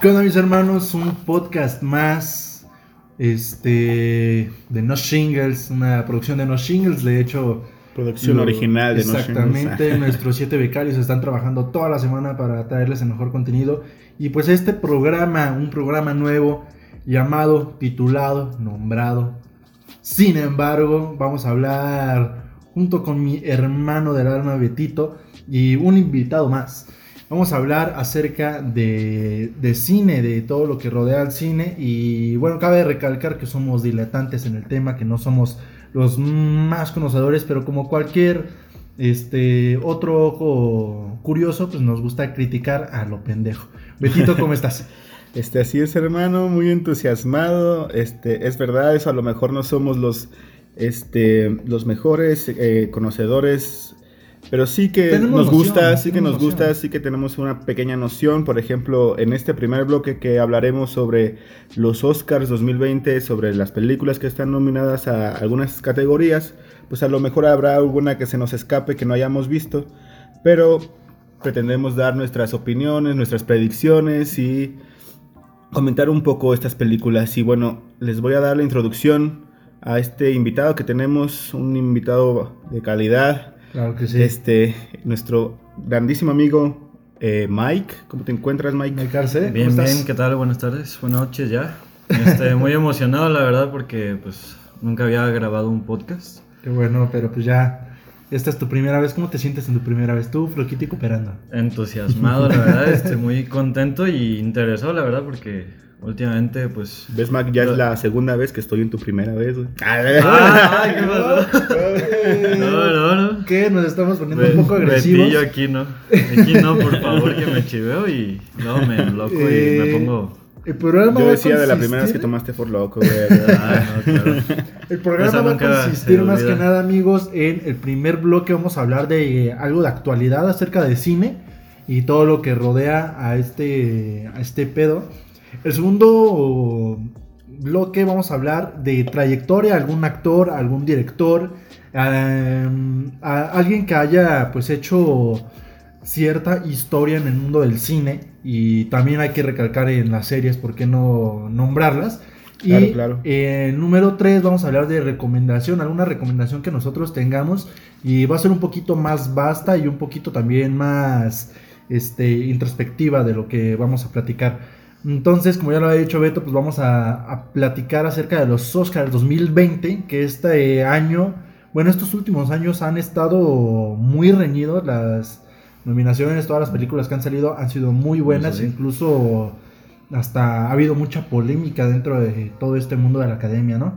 ¿Qué onda mis hermanos? Un podcast más este, de No Shingles, una producción de No Shingles, de hecho... Producción lo- original de No Exactamente, nuestros siete becarios están trabajando toda la semana para traerles el mejor contenido. Y pues este programa, un programa nuevo llamado, titulado, nombrado. Sin embargo, vamos a hablar junto con mi hermano del alma Betito y un invitado más. Vamos a hablar acerca de, de cine, de todo lo que rodea al cine. Y bueno, cabe recalcar que somos diletantes en el tema, que no somos los más conocedores, pero como cualquier este otro ojo curioso, pues nos gusta criticar a lo pendejo. Betito, ¿cómo estás? Este, así es, hermano, muy entusiasmado. Este, es verdad, eso a lo mejor no somos los, este, los mejores eh, conocedores, pero sí que Tenemos nos noción, gusta, sí que nos gusta, sí que tenemos una pequeña noción. Por ejemplo, en este primer bloque que hablaremos sobre los Oscars 2020, sobre las películas que están nominadas a algunas categorías, pues a lo mejor habrá alguna que se nos escape que no hayamos visto, pero pretendemos dar nuestras opiniones, nuestras predicciones y comentar un poco estas películas. Y bueno, les voy a dar la introducción a este invitado que tenemos, un invitado de calidad, Claro que sí. este, nuestro grandísimo amigo eh, Mike. ¿Cómo te encuentras, Mike? Mike Arce, ¿cómo Bien, estás? bien, ¿qué tal? Buenas tardes, buenas noches ya. Este, muy emocionado, la verdad, porque pues nunca había grabado un podcast. Qué bueno, pero pues ya, esta es tu primera vez. ¿Cómo te sientes en tu primera vez? Tú, floquito y cooperando. Entusiasmado, la verdad, este, muy contento y interesado, la verdad, porque últimamente pues... ¿Ves, Mike? Ya es la segunda vez que estoy en tu primera vez. güey. Ah, ¿qué pasó? No, no, no. ¿Qué? Nos estamos poniendo un poco agresivos. Betillo aquí no. Aquí no, por favor, que me chiveo y no, me loco y Eh, me pongo... El programa Yo va a decía de la primera vez que consistir- tomaste por loco, güey. Ah, no, claro. El programa va a consistir más que nada, amigos, en el primer bloque vamos a hablar de eh, algo de actualidad acerca de cine y todo lo que rodea a este, a este pedo. El segundo bloque vamos a hablar de trayectoria, algún actor, algún director, a alguien que haya pues hecho cierta historia en el mundo del cine y también hay que recalcar en las series, ¿por qué no nombrarlas? Y Claro, claro. eh, número 3 vamos a hablar de recomendación, alguna recomendación que nosotros tengamos y va a ser un poquito más vasta y un poquito también más este, introspectiva de lo que vamos a platicar. Entonces, como ya lo había dicho Beto, pues vamos a, a platicar acerca de los Oscars 2020, que este año, bueno, estos últimos años han estado muy reñidos las nominaciones, todas las películas que han salido han sido muy buenas, Sí. incluso hasta ha habido mucha polémica dentro de todo este mundo de la academia, ¿no?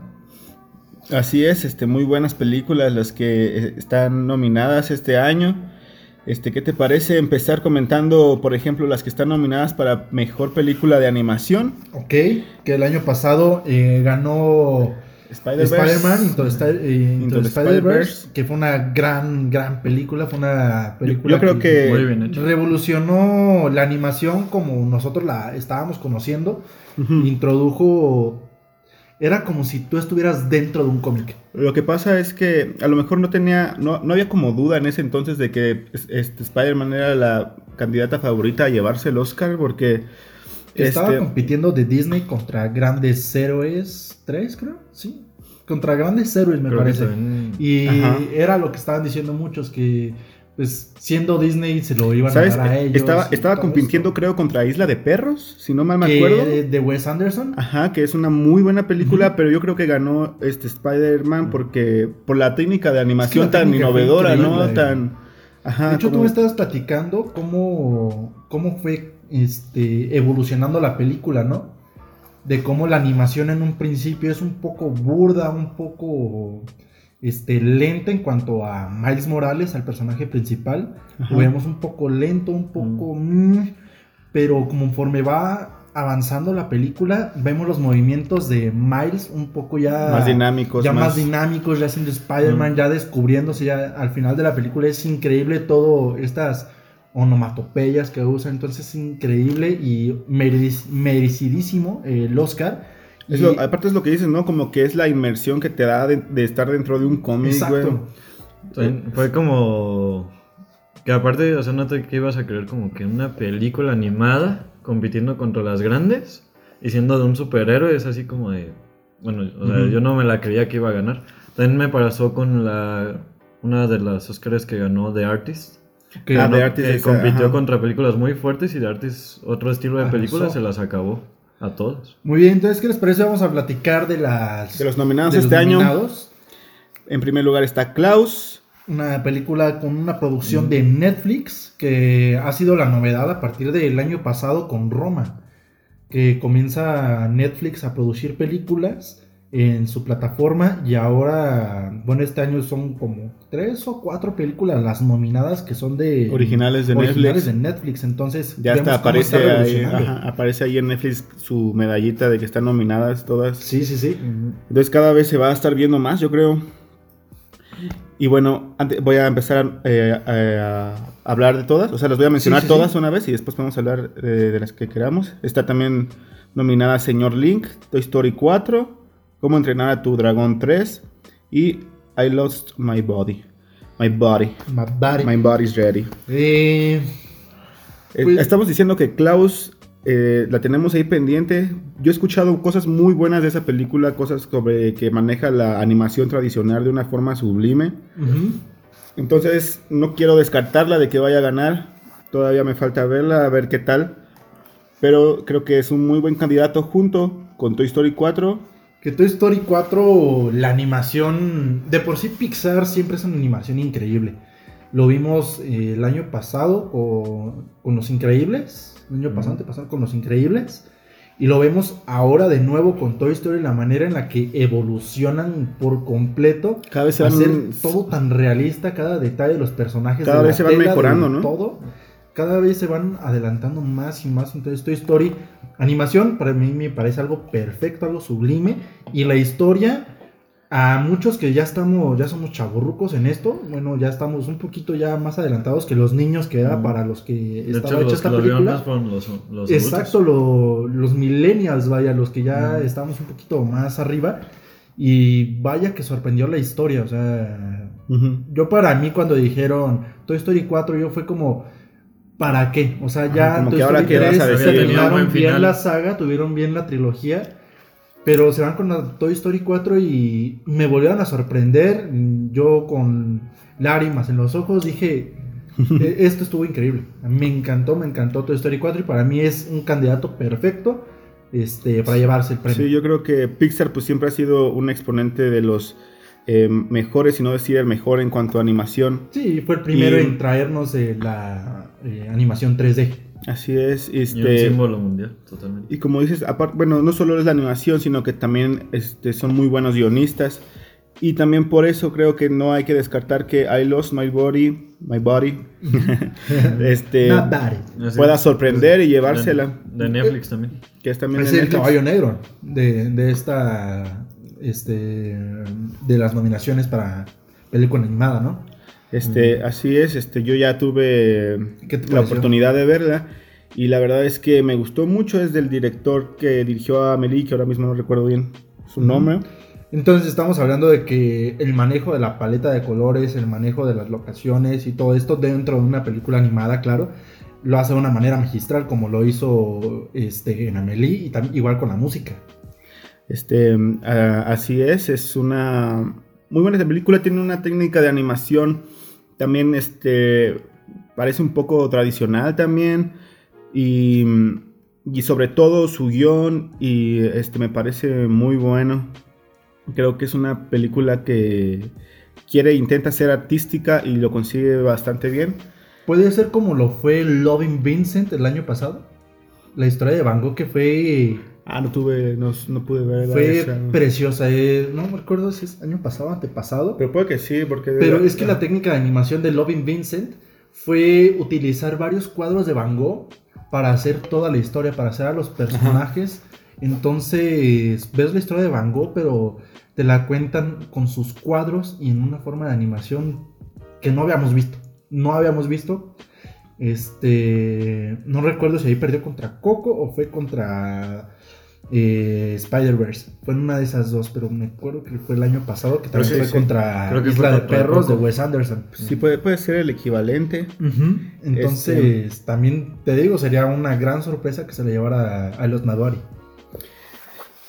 Así es, este, muy buenas películas las que eh, están nominadas este año. Este, ¿qué te parece empezar comentando, por ejemplo, las que están nominadas para mejor película de animación? Ok, que el año pasado eh, ganó. Spider-Man Into Into Spider-Verse, que fue una gran, gran película, fue una película Yo creo que Muy bien hecho. revolucionó la animación como nosotros la estábamos conociendo, introdujo, era como si tú estuvieras dentro de un cómic. Lo que pasa es que a lo mejor no tenía, no, no había como duda en ese entonces de que es- este, Spider-Man era la candidata favorita a llevarse el Oscar porque Que Estaba este, compitiendo de Disney contra Grandes Héroes 3, creo, sí, contra Grandes Héroes me Creo parece. también- Y Ajá. era lo que estaban diciendo muchos, que pues siendo Disney se lo iban ¿sabes? a dar a ellos. Estaba, estaba compitiendo esto. creo contra Isla de Perros, si no mal me acuerdo. de Wes Anderson. Ajá, que es una muy buena película, pero yo creo que ganó este Spider-Man porque por la técnica de animación tan innovadora, ¿no? Tan ajá, de hecho, tú me estabas platicando cómo, cómo fue este, evolucionando la película, ¿no? De cómo la animación en un principio es un poco burda, un poco este, lenta en cuanto a Miles Morales, al personaje principal. Ajá. Lo vemos un poco lento, un poco... mm, pero conforme va avanzando la película, vemos los movimientos de Miles un poco ya... más dinámicos, ya más, más, dinámicos, ya siendo Spider-Man, ya descubriéndose, ya al final de la película es increíble todo estas onomatopeyas que usa, entonces es increíble y merec- merecidísimo eh, el Oscar. Es Y- lo- aparte es lo que dices, ¿no? Como que es la inmersión que te da de, de estar dentro de un cómic, güey. Fue como. Que aparte, o sea, no te que ibas a creer como que una película animada compitiendo contra las grandes y siendo de un superhéroe es así como de... Bueno, o sea, yo no me la creía que iba a ganar. También me pasó con la una de las Oscars que ganó The Artist. Que Ah, no- The Artist que esa, compitió ajá. contra películas muy fuertes y The Artist, otro estilo de Arrasó. películas, se las acabó a todos. Muy bien, entonces, ¿qué les parece? Vamos a platicar de las... De los nominados de los este año. nominados. En primer lugar está Klaus. Una película con una producción de Netflix que ha sido la novedad a partir del año pasado con Roma. Que comienza Netflix a producir películas en su plataforma y ahora, bueno, este año son como tres o cuatro películas las nominadas que son de Originales de originales Netflix. de Netflix. Entonces, Ya hasta aparece ahí, ajá, aparece ahí en Netflix su medallita de que están nominadas todas. Sí, sí, sí. Entonces cada vez se va a estar viendo más, yo creo. Y bueno, voy a empezar eh, a, a hablar de todas. O sea, las voy a mencionar Sí, sí, todas sí. una vez y después podemos hablar eh, de las que queramos. Está también nominada Señor Link, Toy Story 4, Cómo entrenar a tu dragón 3 y I Lost My Body. My Body. My body. My Body's Ready. Eh, Eh, Pues- Estamos diciendo que Klaus eh, la tenemos ahí pendiente. Yo he escuchado cosas muy buenas de esa película, cosas sobre que maneja la animación tradicional de una forma sublime. Entonces no quiero descartarla de que vaya a ganar. Todavía me falta verla, a ver qué tal. Pero creo que es un muy buen candidato junto con Toy Story 4. Que Toy Story 4, la animación, de por sí Pixar siempre es una animación increíble. Lo vimos eh, el año pasado con, con Los Increíbles, el año pasado, antepasado con Los Increíbles, y lo vemos ahora de nuevo con Toy Story, la manera en la que evolucionan por completo, Cada vez se van, hacer todo tan realista, cada detalle de los personajes, Cada de la vez se van tela, de mejorando, ¿no? Todo, cada vez se van adelantando más y más. Entonces, Toy Story, animación, para mí me parece algo perfecto, algo sublime. Y la historia, a muchos que ya estamos, ya somos chavorrucos en esto, bueno, ya estamos un poquito ya más adelantados que los niños que era para los que De estaba hecho, hecha los que esta lo vieron película. más fueron los, los Exacto, lo- los millennials, vaya, los que ya Mm. estamos un poquito más arriba. Y vaya que sorprendió la historia, o sea, Ujú. yo para mí cuando dijeron Toy Story 4, yo fue como, ¿para qué? O sea, ya Ajá, como que ahora Story qué vas a 3 decir. terminaron bien final. la saga, tuvieron bien la trilogía, pero se van con la Toy Story 4 y me volvieron a sorprender. Yo con lágrimas en los ojos dije, "E- esto estuvo increíble. Me encantó, me encantó Toy Story 4 y para mí es un candidato perfecto este, para llevarse el premio. Sí, yo creo que Pixar pues siempre ha sido un exponente de los eh, mejores, si no decir el mejor en cuanto a animación. Sí, fue el primero Y- en traernos eh, la eh, animación 3D. Así es, Y un este, símbolo mundial, totalmente. y como dices, aparte, bueno, no solo es la animación, sino que también este, son muy buenos guionistas. Y también por eso creo que no hay que descartar que I Lost My Body, My Body, este, Not. Así pueda sorprender y llevársela. De, de Netflix también. Que es también Es de el Netflix. caballo negro de, de esta este de las nominaciones para película animada, ¿no? Este, así es, este, yo ya tuve ¿Qué te la pareció? oportunidad de verla y la verdad es que me gustó mucho, es del director que dirigió a Amelie, que ahora mismo no recuerdo bien su nombre. Entonces estamos hablando de que el manejo de la paleta de colores, el manejo de las locaciones y todo esto dentro de una película animada, claro, lo hace de una manera magistral como lo hizo este en Amelie y también igual con la música. Este, ah, así es, es una muy buena película, tiene una técnica de animación también, este, parece un poco tradicional también y, y sobre todo su guion y este me parece muy bueno. Creo que es una película que quiere, intenta ser artística y lo consigue bastante bien. Puede ser como lo fue Loving Vincent el año pasado. La historia de Van Gogh que fue Ah, no tuve, no, no pude ver Fue preciosa, eh, no me acuerdo si es año pasado antepasado. Pero puede que sí, porque... Pero es que la técnica de animación de Loving Vincent fue utilizar varios cuadros de Van Gogh para hacer toda la historia, para hacer a los personajes. Entonces, ves la historia de Van Gogh, pero te la cuentan con sus cuadros y en una forma de animación que no habíamos visto. No habíamos visto. Este, no recuerdo si ahí perdió contra Coco o fue contra eh, Spider-Verse. Fue en una de esas dos, pero me acuerdo que fue el año pasado que también sí, fue sí. contra Creo que Isla fue de Perros de. Wes Anderson. Sí, puede, puede ser el equivalente. Ujú. Entonces, Este- también te digo, sería una gran sorpresa que se le llevara a, los Maduari.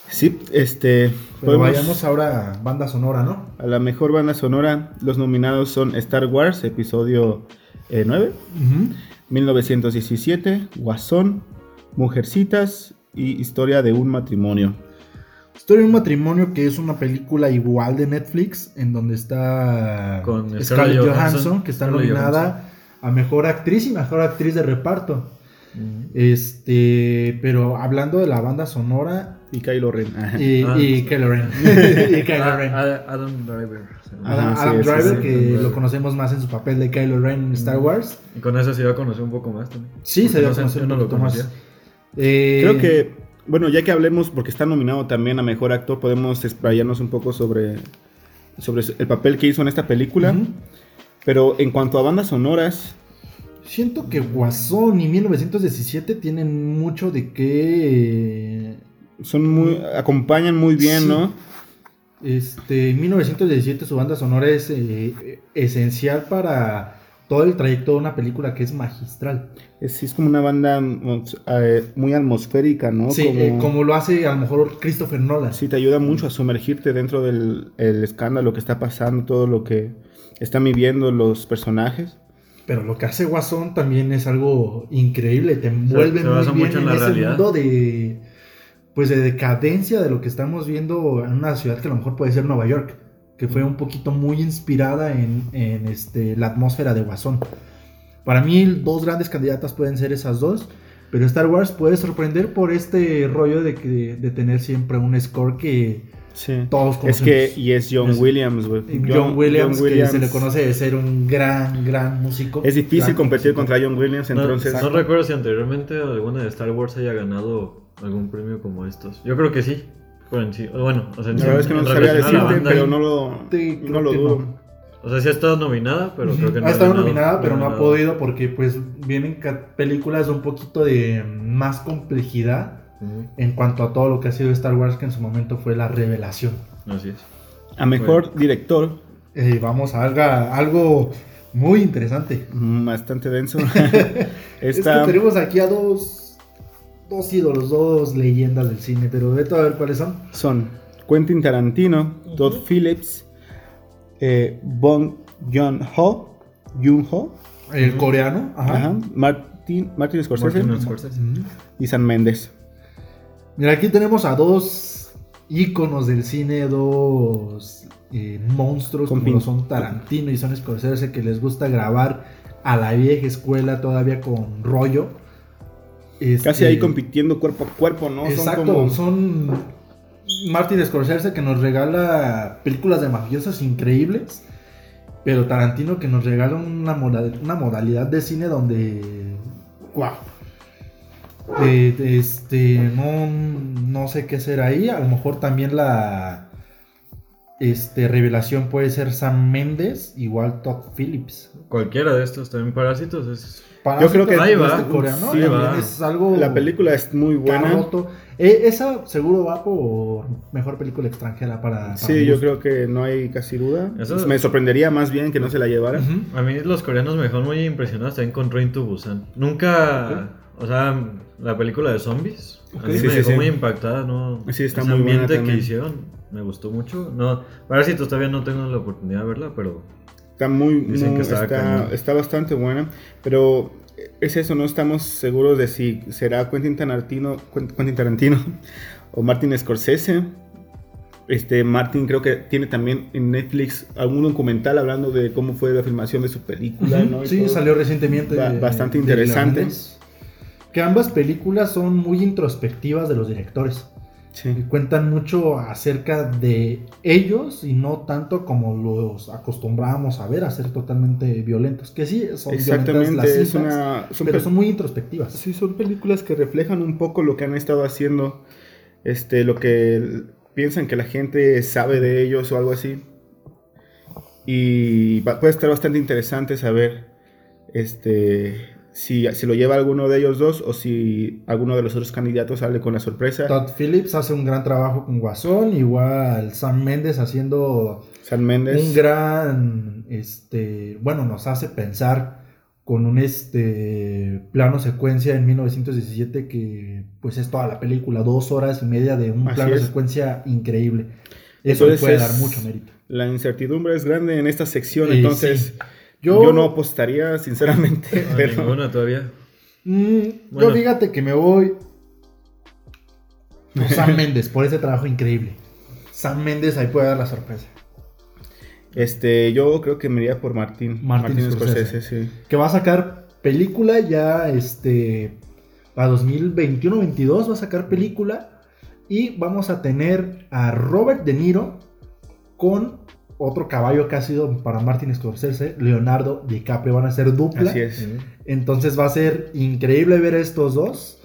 Sí, este. Pero podemos- vayamos ahora a banda sonora, ¿no? A la mejor banda sonora, los nominados son Star Wars, episodio eh, 9, 1917, Guasón, Mujercitas y Historia de un matrimonio. Historia de un matrimonio que es una película igual de Netflix, en donde está Con Scarlett Scarlett Johansson, Johansson, que está Scarlett nominada a mejor actriz y mejor actriz de reparto. Este, pero hablando de la banda sonora Y Kylo Ren. Y, Ah. y Kylo Ren. y Kylo Ren. Ad- Adam Driver. Adam, sí, Adam sí, Driver, sí. que Adam lo conocemos más en su papel de Kylo Ren en Star Wars. Y con eso se iba a conocer un poco más también. Sí, se dio a conocer un no lo poquito más. Eh, Creo que, bueno, ya que hablemos, porque está nominado también a mejor actor, podemos explayarnos un poco sobre, sobre el papel que hizo en esta película. Pero en cuanto a bandas sonoras, Siento que Guasón y 1917 tienen mucho de qué. son muy, acompañan muy bien, Sí. ¿no? Este, en 1917 su banda sonora es eh, esencial para todo el trayecto de una película que es magistral. Es, es como una banda mm, eh, muy atmosférica, ¿no? Sí, eh, como lo hace a lo mejor Christopher Nolan. Sí, te ayuda mucho a sumergirte dentro del el escándalo que está pasando, todo lo que están viviendo los personajes. Pero lo que hace Guasón también es algo increíble, te envuelve se muy bien mucho en en, la ese realidad. mundo de pues de decadencia de lo que estamos viendo en una ciudad que a lo mejor puede ser Nueva York, que fue un poquito muy inspirada en, en, este, la atmósfera de Guasón. Para mí dos grandes candidatas pueden ser esas dos, pero Star Wars puede sorprender por este rollo de, que, de tener siempre un score que Sí. todos Es conocemos. que, y es John Es- Williams, güey. John, Williams, que se le conoce de ser un gran, gran músico. Es difícil competir músico. contra John Williams, No, entonces. no recuerdo si anteriormente alguna de Star Wars haya ganado algún premio como estos. Yo creo que sí. Por en sí. Bueno, o sea, La verdad es que no sabía decirte, banda, pero no lo, Sí, creo no lo que dudo. no. O sea, sí ha estado nominada, pero creo que no ha estado nominada, pero no ha podido porque pues vienen películas de un poquito de más complejidad en cuanto a todo lo que ha sido Star Wars, que en su momento fue la revelación. Así es. A mejor director, Eh, vamos a alga- algo muy interesante. mm, bastante denso. Es Esta, que tenemos aquí a dos, dos ídolos, dos leyendas del cine, pero vete a ver cuáles son. son Quentin Tarantino, Todd Phillips, eh, Bong Joon-ho, Joon-ho, El coreano, ajá. ajá, Martin, Martin Scorsese Martin Scorsese. Ujú. y San Méndez. Mira, aquí tenemos a dos íconos del cine, dos eh, monstruos Con como lo son Tarantino y son Scorsese que les gusta grabar a la vieja escuela todavía con rollo. Este, Casi ahí compitiendo cuerpo a cuerpo, ¿no? Exacto, Son son, como... Martin Scorsese que nos regala películas de mafiosos increíbles, pero Tarantino que nos regala una, una modalidad de cine donde, wow, de- de este, no, no sé qué será ahí, a lo mejor también la este, revelación puede ser Sam Mendes, igual Todd Phillips. Cualquiera de estos también parásitos es. Yo creo que- Parásitos, Ahí va. este coreano, Sí, también va. es algo La película es muy buena. Eh, esa seguro va por mejor película extranjera para. para Sí, yo creo que no hay casi duda. Eso- Me sorprendería más bien que no se la llevara. A mí los coreanos me dejaron muy impresionados también con Train to Busan. Nunca. O sea, la película de zombies. A mí Sí, me sí, dejó sí. muy impactada, ¿no? Sí, está Ese muy buena ambiente que hicieron me gustó mucho. No, Parásitos todavía no tengo la oportunidad de verla, pero. Está muy, Dicen muy- que estaba está, está bastante buena, pero es eso, no estamos seguros de si será Quentin Tarantino, Quen- Quentin Tarantino o Martin Scorsese. Este Martin creo que tiene también en Netflix algún documental hablando de cómo fue la filmación de su película, Sí, todo. salió recientemente. Ba- de- bastante interesante. Que ambas películas son muy introspectivas de los directores. Sí. Cuentan mucho acerca de ellos y no tanto como los acostumbrábamos a ver, a ser totalmente violentos. Que sí, son violentas Exactamente, las una, son pero son muy introspectivas. Sí, son películas que reflejan un poco lo que han estado haciendo, este, lo que piensan que la gente sabe de ellos o algo así. Y va- puede estar bastante interesante saber, este, si, si lo lleva alguno de ellos dos o si alguno de los otros candidatos sale con la sorpresa. Todd Phillips hace un gran trabajo con Guasón, igual Sam Méndez haciendo San Méndez. un gran, este, bueno, nos hace pensar con un este plano secuencia en 1917 que pues es toda la película, dos horas y media de un Así plano es. secuencia increíble. Eso le puede dar mucho mérito. La incertidumbre es grande en esta sección, Eh, entonces sí. Yo, Yo, no apostaría, sinceramente. A pero ninguna todavía. mm, Bueno. yo fíjate que me voy por Sam Méndez por ese trabajo increíble. Sam Méndez ahí puede dar la sorpresa. este, yo creo que me iría por Martín. Martín Martín, Scorsese. Scorsese, sí. Que va a sacar película ya este para 2021-22 va a sacar película y vamos a tener a Robert De Niro con otro caballo que ha sido para Martin Scorsese, Leonardo DiCaprio van a ser dupla. Así es. Entonces va a ser increíble ver a estos dos.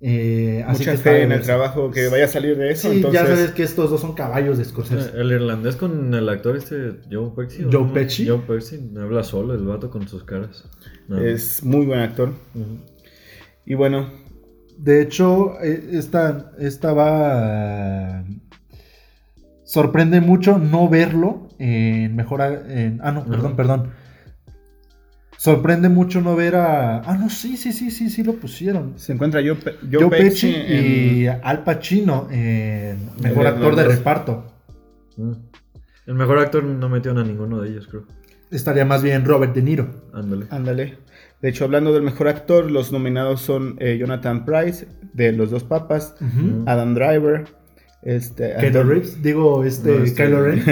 Eh, así Mucha que fe en el trabajo que vaya a salir de eso. Sí, entonces, ya sabes que estos dos son caballos de Eh, Scorsese. El irlandés con el actor este Joe Pesci. ¿o Joe no? Pesci. Joe Pesci. Habla solo el vato con sus caras. No. es muy buen actor. Y bueno, De hecho, eh, esta, esta va. Sorprende mucho no verlo en mejor. en- ah, no, perdón, perdón. Sorprende mucho no ver a. Ah, no, sí, sí, sí, sí, sí lo pusieron. se encuentra Pesci Pesci en- y Al Pacino en mejor actor de reparto. Mm. El mejor actor no metieron a ninguno de ellos, creo. Estaría más bien Robert De Niro. Ándale. Ándale. De hecho, hablando del mejor actor, los nominados son eh, Jonathan Price, de Los Dos Papas. Adam Driver, este, Keanu Reeves, digo, este, No, este- Kylo Ren.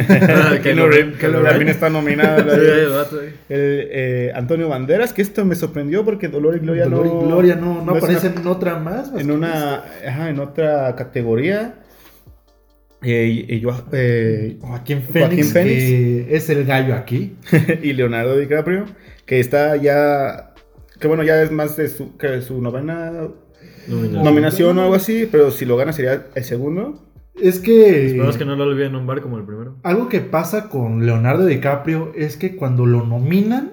Kylo Ren. también está. El, eh, Antonio Banderas, que esto me sorprendió porque Dolor y Gloria Dolor no, y Gloria no, no es aparece una- en otra más. más en una ajá, en otra categoría. Eh, y, y yo- eh, Joaquín Joaquín Phoenix, Phoenix. que es el gallo aquí. y Leonardo DiCaprio, que está ya, que bueno, ya es más de su, que su novena Nominación. nominación o algo así, pero si lo gana sería el segundo. Es que, Esperamos que no lo olviden en un bar como el primero. algo que pasa con Leonardo DiCaprio es que cuando lo nominan,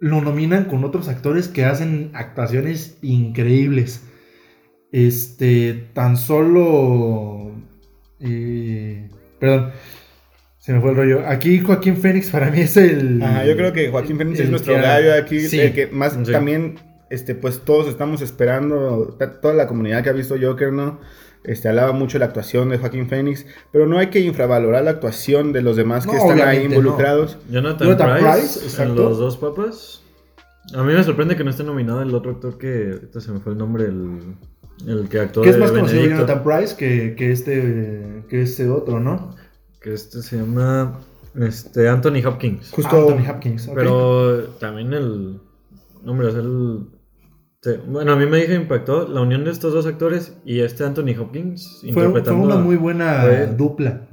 lo nominan con otros actores que hacen actuaciones increíbles. Este, tan solo... eh, perdón, se me fue el rollo. Aquí Joaquín Phoenix para mí es el... Ajá, yo creo que Joaquín Phoenix es nuestro que- gallo aquí, Sí. el que más Sí. también, este, pues todos estamos esperando, toda la comunidad que ha visto Joker, ¿no? Este, alaba mucho la actuación de Joaquín Phoenix, pero no hay que infravalorar la actuación de los demás que No, están ahí involucrados. Jonathan, Jonathan Price, Price, en Los Dos Papas. A mí me sorprende que no esté nominado el otro actor que... Ahorita se me fue el nombre, el, el que actuó Que es más conocido Jonathan Price que, que este que este otro, ¿no? Que este se llama... Este, Anthony Hopkins. Justo Anthony Hopkins. ok. Pero también el... Hombre, o sea, el... sí, Bueno, a mí me dijo impactó la unión de estos dos actores y este Anthony Hopkins fue, fue interpretando... una muy buena fue- dupla.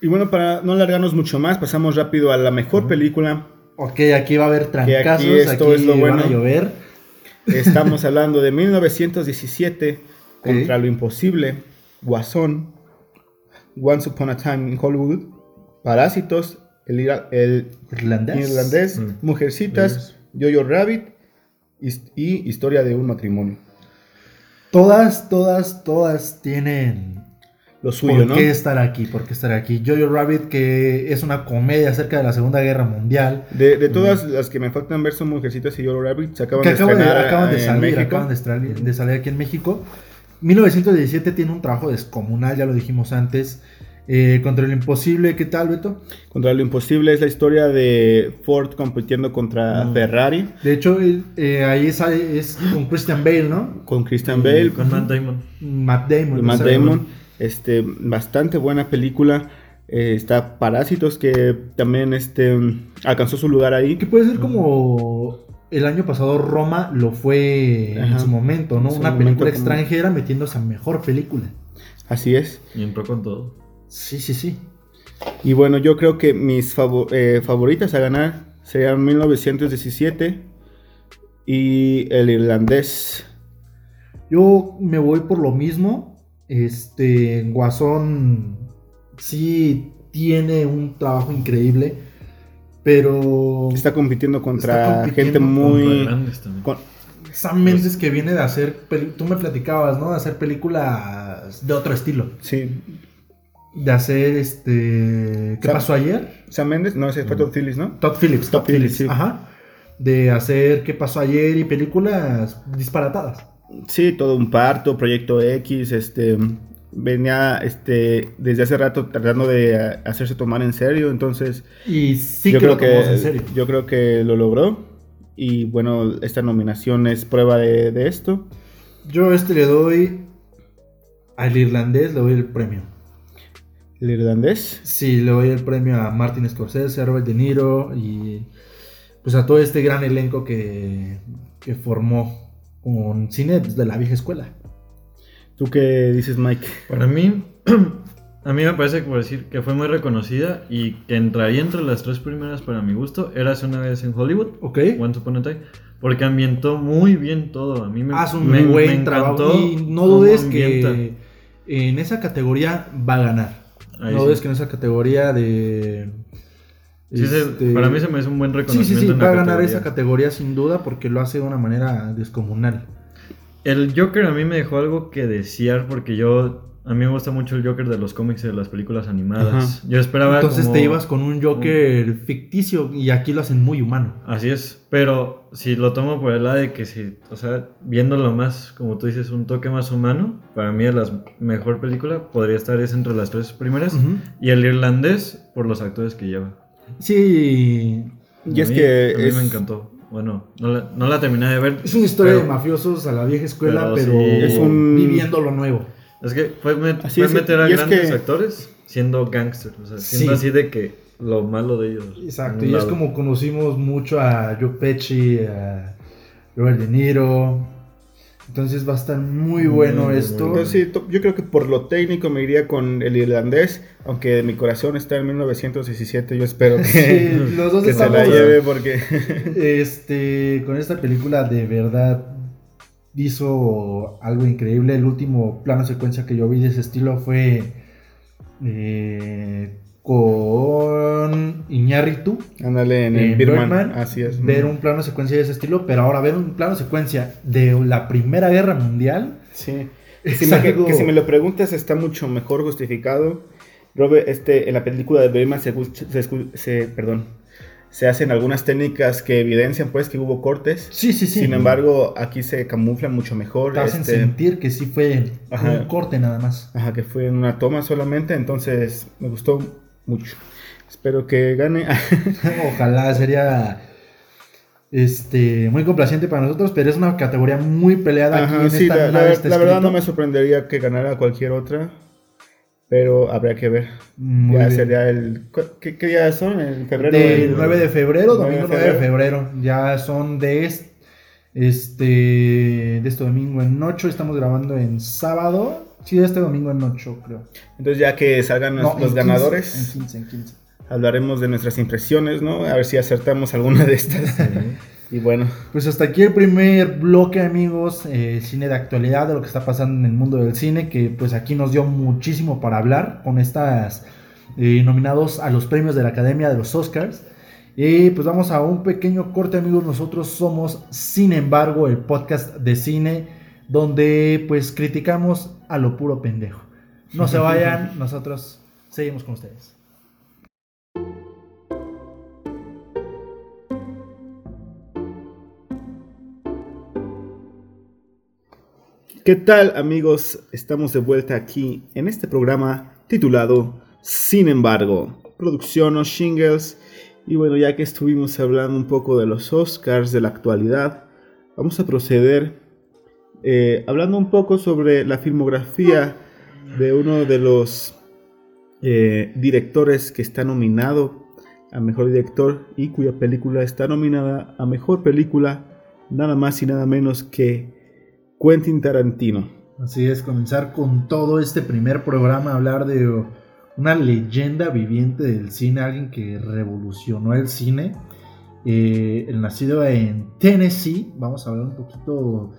Y bueno, para no alargarnos mucho más, pasamos rápido a la mejor película. Ok, aquí va a haber trancazos, aquí esto aquí es lo bueno. van a llover. Estamos hablando de 1917, Contra lo Imposible, Guasón, Once Upon a Time in Hollywood, Parásitos, El, el Irlandés. Irlandés, Mm. Mujercitas, Jojo Rabbit his- y Historia de un matrimonio. Todas, todas, todas tienen Lo suyo, por ¿no? qué estar aquí, por qué estar aquí. Jojo Rabbit, que es una comedia acerca de la Segunda Guerra Mundial. De, de todas las que me faltan ver son Mujercitas y Jojo Rabbit, se acaban que de acaban de, acaban de salir, acaban de, de salir aquí en México. 1917 tiene un trabajo descomunal, ya lo dijimos antes. Eh, contra lo imposible, ¿qué tal, Beto? Contra lo Imposible es la historia de Ford compitiendo contra Mm. Ferrari De hecho, eh, ahí es, es con Christian Bale, ¿no? con Christian Bale, Con Matt Damon. Matt Damon. Matt. Damon. Este, bastante buena película. Eh, está Parásitos, que también este, alcanzó su lugar ahí. Que puede ser como el año pasado Roma lo fue en su momento, ¿no? Su Una momento película como- extranjera metiéndose a mejor película. Así es. Y entró con todo. Sí, sí, sí. Y bueno, yo creo que mis eh, favoritas a ganar serían 1917 y El Irlandés. Yo me voy por lo mismo. Este, Guasón sí tiene un trabajo increíble. Pero Está compitiendo contra Está compitiendo gente muy... Con- Sam Mendes que viene de hacer, tú me platicabas, ¿no? De hacer películas de otro estilo. sí. De hacer este... ¿Qué Sam- pasó ayer? Sam Mendes, no, ese fue Todd Phillips, ¿no? Todd Phillips. Todd Phillips, sí. Ajá. De hacer ¿Qué pasó ayer? y películas disparatadas. Sí, todo un parto, Proyecto X, este venía este desde hace rato tratando de eh, hacerse tomar en serio, entonces Y sí yo que creo lo tomamos que en serio. yo creo que lo logró y bueno, esta nominación es prueba de, de esto. Yo este le doy al irlandés, le doy el premio. El irlandés. Sí, le doy el premio a Martin Scorsese, a Robert De Niro y pues a todo este gran elenco que, que formó con cine pues, de la vieja escuela. ¿Tú qué dices, Mike? Para mí, a mí me parece que por decir que fue muy reconocida y que entraría entre las tres primeras para mi gusto. Érase una vez en Hollywood, ¿Ok? Once Upon a Time, porque ambientó muy bien todo. A mí me, Haz un me- buen me trabajo encantó y no dudes que en esa categoría va a ganar. Ahí no sí. dudes que en esa categoría de... Sí, se- este, para mí se me hace un buen reconocimiento. sí, va a ganar categoría. esa categoría sin duda porque lo hace de una manera descomunal. El Joker a mí me dejó algo que desear porque yo. A mí me gusta mucho el Joker de los cómics y de las películas animadas. Yo esperaba. Entonces como- te ibas con un Joker ficticio y aquí lo hacen muy humano. Así es, pero si lo tomo por el lado de que si, o sea, viéndolo más, como tú dices, un toque más humano, para mí la mejor película podría estar es entre las tres primeras. Y el irlandés por los actores que lleva. Sí, Y A es mí- que a mí es- me encantó. Bueno, no la, no la terminé de ver. es una historia pero de mafiosos a la vieja escuela, pero pero, sí. Es un- viviendo lo nuevo. Es que fue, met- Así fue es, meter a grandes que- actores siendo gangsters, o sea, siendo Sí. así de que lo malo de ellos. Exacto, y es como conocimos mucho a Joe Pesci, a Robert De Niro. Entonces va a estar muy Muy, bueno muy esto. Entonces, to- yo creo que por lo técnico me iría con el irlandés, aunque mi corazón está en 1917, yo espero que, Sí, los dos que se la lleve porque Este, con esta película de verdad hizo algo increíble. El último plano secuencia que yo vi de ese estilo fue eh, con Iñárritu. ándale en el en Birman, Birdman, así es. Ver un plano secuencia de ese estilo, pero ahora ver un plano secuencia de la Primera Guerra Mundial. Sí. Si me- que, algo- que si me lo preguntas está mucho mejor justificado. Robert, este, en la película de Birman se, escucha- se, se- perdón, se hacen algunas técnicas que evidencian pues que hubo cortes. Sí, sí, sí. Sin embargo, aquí se camufla mucho mejor. te hacen este, sentir que sí fue Ajá. un corte nada más. Ajá, que fue en una toma solamente, entonces me gustó mucho. Espero que gane. Ojalá sería este muy complaciente para nosotros, pero es una categoría muy peleada aquí Ajá, en sí, esta la, nada la- verdad no me sorprendería que ganara cualquier otra, pero habría que ver. Muy ya bien. sería el... ¿cu- ¿Qué, qué días son? ¿El febrero? Del El- 9 de febrero, 9 de domingo 9 de febrero. Ya son de es- este de este domingo en 8, estamos grabando en sábado. Sí, de este domingo en 8, creo. Entonces ya que salgan los, No, en los 15, ganadores, En 15, en 15. hablaremos de nuestras impresiones, ¿no? A ver si acertamos alguna de estas. Y bueno, Pues hasta aquí el primer bloque, amigos, eh, cine de actualidad, de lo que está pasando en el mundo del cine, que pues aquí nos dio muchísimo para hablar con estas eh, nominados a los premios de la Academia de los Oscars. Y pues vamos a un pequeño corte, amigos. Nosotros somos, sin embargo, el podcast de cine, donde pues criticamos a lo puro pendejo. No se vayan, nosotros seguimos con ustedes. ¿Qué tal amigos? Estamos de vuelta aquí en este programa titulado Sin embargo, producción o shingles. Y bueno, ya que estuvimos hablando un poco de los Oscars de la actualidad, vamos a proceder eh, hablando un poco sobre la filmografía de uno de los eh, directores que está nominado a mejor director y cuya película está nominada a mejor película, nada más y nada menos que Quentin Tarantino. Así es, comenzar con todo este primer programa, hablar de una leyenda viviente del cine, alguien que revolucionó el cine. Eh, el nacido en Tennessee, vamos a hablar un poquito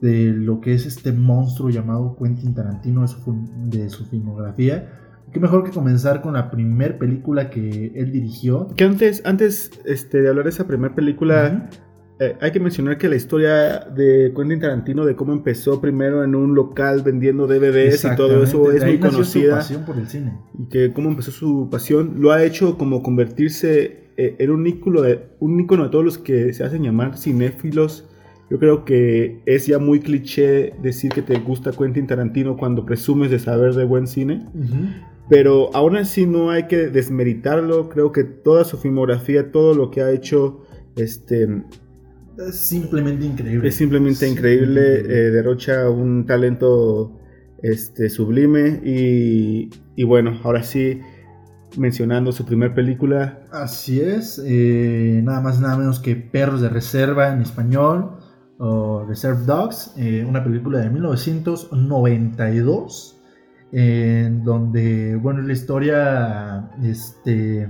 de lo que es este monstruo llamado Quentin Tarantino, de su, fil- de su filmografía. qué mejor que comenzar con la primer película que él dirigió. Que antes, antes este, de hablar de esa primera película. Eh, hay que mencionar que la historia de Quentin Tarantino, de cómo empezó primero en un local vendiendo DVDs y todo eso, es muy nació su conocida. pasión por el cine. y que cómo empezó su pasión, lo ha hecho como convertirse eh, en un ícono, de, un ícono de todos los que se hacen llamar cinéfilos. Yo creo que es ya muy cliché decir que te gusta Quentin Tarantino cuando presumes de saber de buen cine, pero aún así no hay que desmeritarlo. Creo que toda su filmografía, todo lo que ha hecho, este, Es simplemente increíble. es simplemente increíble, eh, derrocha un talento este, sublime y, y bueno, ahora sí, mencionando su primer película, Así es, eh, nada más nada menos que Perros de Reserva en español, o Reserve Dogs, eh, una película de 1992, en donde, bueno, es la historia este,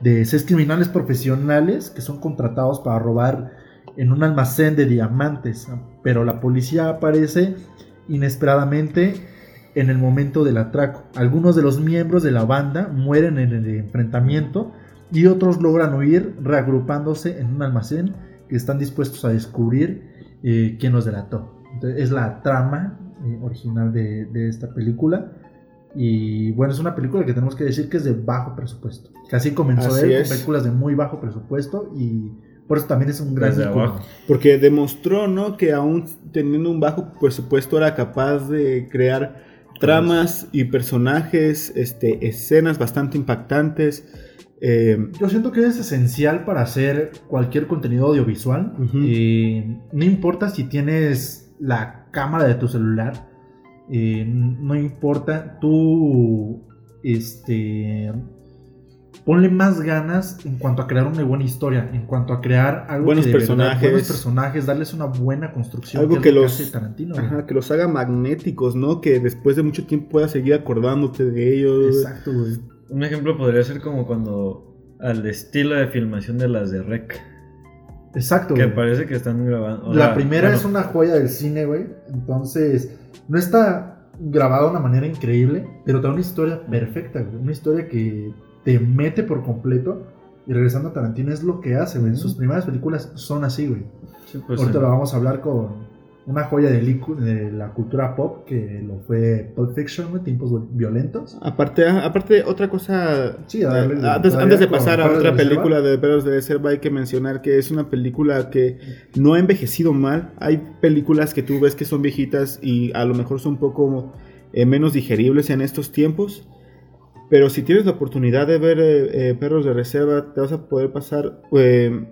de seis criminales profesionales que son contratados para robar en un almacén de diamantes, pero la policía aparece inesperadamente en el momento del atraco. Algunos de los miembros de la banda mueren en el enfrentamiento y otros logran huir reagrupándose en un almacén que están dispuestos a descubrir eh, quién los delató. Entonces, es la trama eh, original de, de esta película. Y bueno, es una película que tenemos que decir que es de bajo presupuesto. Casi comenzó Así él es. con películas de muy bajo presupuesto y por eso también es un gran abajo. porque demostró ¿no? que aún teniendo un bajo presupuesto era capaz de crear tramas y personajes, este, escenas bastante impactantes. eh, Yo siento que es esencial para hacer cualquier contenido audiovisual. No importa si tienes la cámara de tu celular. eh, no importa. Tú. Este. Ponle más ganas en cuanto a crear una buena historia. En cuanto a crear algo Buenos que de verdad- personajes. buenos personajes. Darles una buena construcción. Algo que lo los- hace Tarantino. güey. ajá, que los haga magnéticos, ¿no? Que después de mucho tiempo puedas seguir acordándote de ellos. Exacto, güey. Un ejemplo podría ser como cuando al estilo de filmación de las de Rec, Exacto, que güey. parece que están grabando. o La primera bueno, es una joya del cine, güey. Entonces, no está grabada de una manera increíble, pero da una historia perfecta, güey. Una historia que te mete por completo. Y regresando a Tarantino, es lo que hace, güey. Sus primeras películas son así, güey. sí, pues, Ahorita sí. lo vamos a hablar con una joya de la cultura pop, que lo fue Pulp Fiction, güey, tiempos violentos. Aparte, ah, aparte, otra cosa. Sí, a darle- eh, antes, de pasar a otra de película de Perros de Reserva, hay que mencionar que es una película que no ha envejecido mal. Hay películas que tú ves que son viejitas y a lo mejor son un poco eh, menos digeribles en estos tiempos. Pero si tienes la oportunidad de ver eh, eh, Perros de Reserva, te vas a poder pasar eh,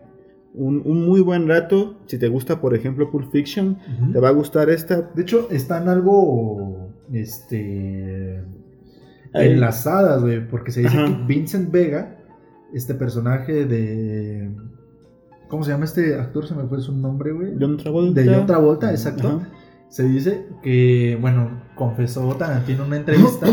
un, un muy buen rato. Si te gusta, por ejemplo, Pulp Fiction, te va a gustar esta. De hecho, están algo. Este. Enlazadas, güey. Porque se dice Ajá. que Vincent Vega, este personaje de. ¿Cómo se llama este actor? Se me fue su nombre, güey. John Travolta. De John Travolta, exacto. Ajá. Se dice que, bueno, confesó Tarantino en una entrevista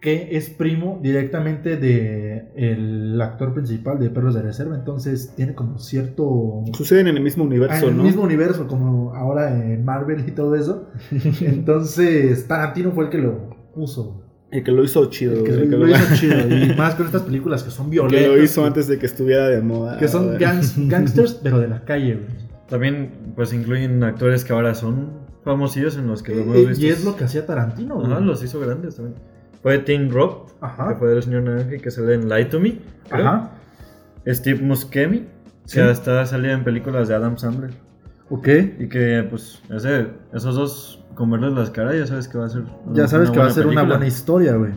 que es primo directamente de el actor principal de Perros de Reserva. Entonces tiene como cierto. Suceden en el mismo Ah, universo, en el ¿no? mismo universo, como ahora en Marvel y todo eso. Entonces, Tarantino fue el que lo puso. El que lo hizo chido. El que el que lo lo- hizo chido. Y más con estas películas que son que violentas. lo hizo antes de que estuviera de moda. Que son gangs- gangsters, pero de la calle, güey. También, pues incluyen actores que ahora son famosillos en los que los hemos Eh, visto. Y es lo que hacía Tarantino, güey. Ajá, los hizo grandes también. Fue Tim Roth, que fue el señor naranja que sale en Lie to Me. creo. Ajá. Steve Buscemi, Sí. que hasta salía en películas de Adam Sandler. Ok. Y que, pues, ese, esos dos, con verles las caras, ya sabes que va a ser. Ya sabes una que va a ser una buena historia, güey.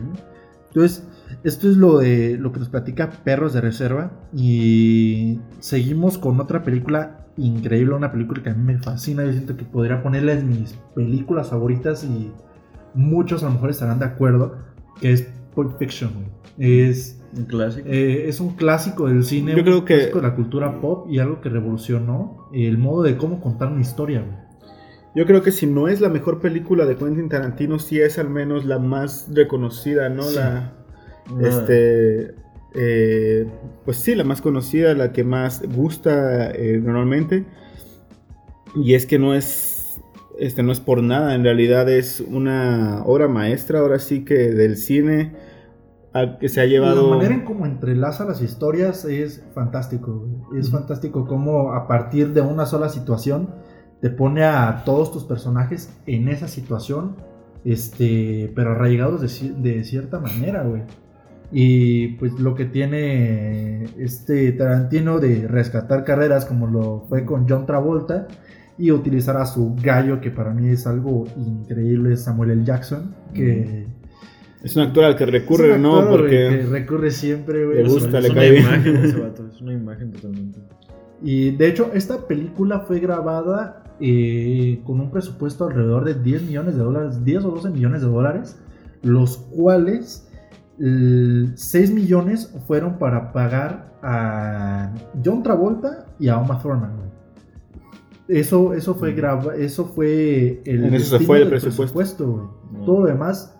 Entonces, esto es lo de lo que nos platica Perros de Reserva. Y seguimos con otra película increíble, una película que a mí me fascina. Yo siento que podría ponerla en mis películas favoritas y muchos a lo mejor estarán de acuerdo, que es Pulp Fiction. güey. Es, Un clásico. eh, es un clásico del cine, Yo creo que- clásico de la cultura pop y algo que revolucionó el modo de cómo contar una historia. güey. Yo creo que si no es la mejor película de Quentin Tarantino, sí es al menos la más reconocida, ¿no? Sí. La, este, eh, pues sí, la más conocida, la que más gusta eh, normalmente. Y es que no es este no es por nada, en realidad es una obra maestra, ahora sí que del cine a- que se ha llevado... La manera en cómo entrelaza las historias es fantástico. Es fantástico cómo a partir de una sola situación te pone a todos tus personajes en esa situación, este, pero arraigados de, de cierta manera, güey. Y pues lo que tiene este Tarantino de rescatar carreras como lo fue con John Travolta y utilizar a su gallo que para mí es algo increíble, Samuel L. Jackson, que... Es un actor al que recurre, Es un ¿no? que Porque... recurre siempre, güey. Le gusta, le cae bien. imagen ese vato, es una imagen totalmente. Y de hecho, esta película fue grabada eh, con un presupuesto alrededor de 10 millones de dólares, 10 o 12 millones de dólares, los cuales eh, 6 millones fueron para pagar a John Travolta y a Uma Thurman. Eso, eso fue graba, eso fue el eso fue el presupuesto. No. Todo lo demás,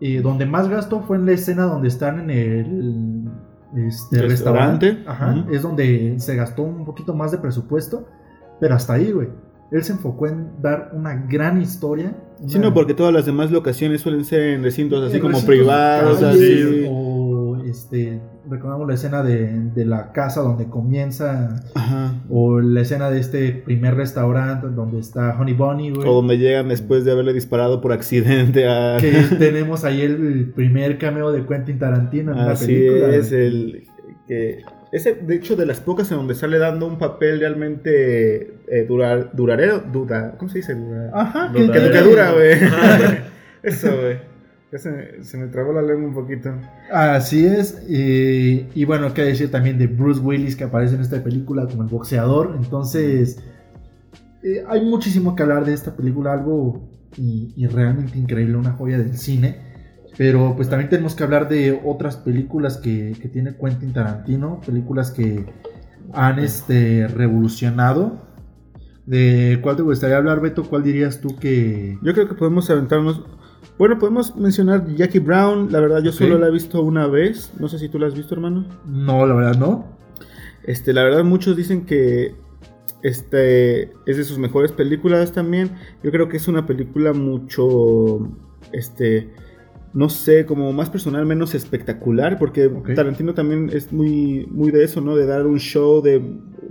eh, donde más gasto fue en la escena donde están en el este, Restaurante. restaurante. Ajá. Es donde se gastó un poquito más de presupuesto, pero hasta ahí, güey. Él se enfocó en dar una gran historia. Sí, una- no, porque todas las demás locaciones suelen ser en recintos así en como recintos, privados, así. O este, recordamos la escena de, de la casa donde comienza, Ajá. o la escena de este primer restaurante donde está Honey Bunny, güey. O donde llegan después de haberle disparado por accidente a... Que tenemos ahí el primer cameo de Quentin Tarantino en la Así película. es, el que ese de hecho de las pocas en donde sale dando un papel realmente eh, durar, durarero, dura, ¿cómo se dice? Dura- Ajá, Que- que, dura, güey. Ajá. Eso, güey. Ya se, me- se me trabó la lengua un poquito. Así es. eh, y bueno, qué decir también de Bruce Willis que aparece en esta película como el boxeador. Entonces, eh, hay muchísimo que hablar de esta película, algo y, y realmente increíble, una joya del cine. Pero pues también tenemos que hablar de otras películas que, que tiene Quentin Tarantino, películas que han este, revolucionado. ¿De cuál te gustaría hablar, Beto? ¿Cuál dirías tú que... Yo creo que podemos aventarnos. Bueno, podemos mencionar Jackie Brown. La verdad, yo solo la he visto una vez. No sé si tú la has visto, hermano. No, la verdad no. Este, la verdad, muchos dicen que este es de sus mejores películas también. Yo creo que es una película mucho, este, no sé, como más personal, menos espectacular, porque. Tarantino también es muy, muy de eso, ¿no? De dar un show, de,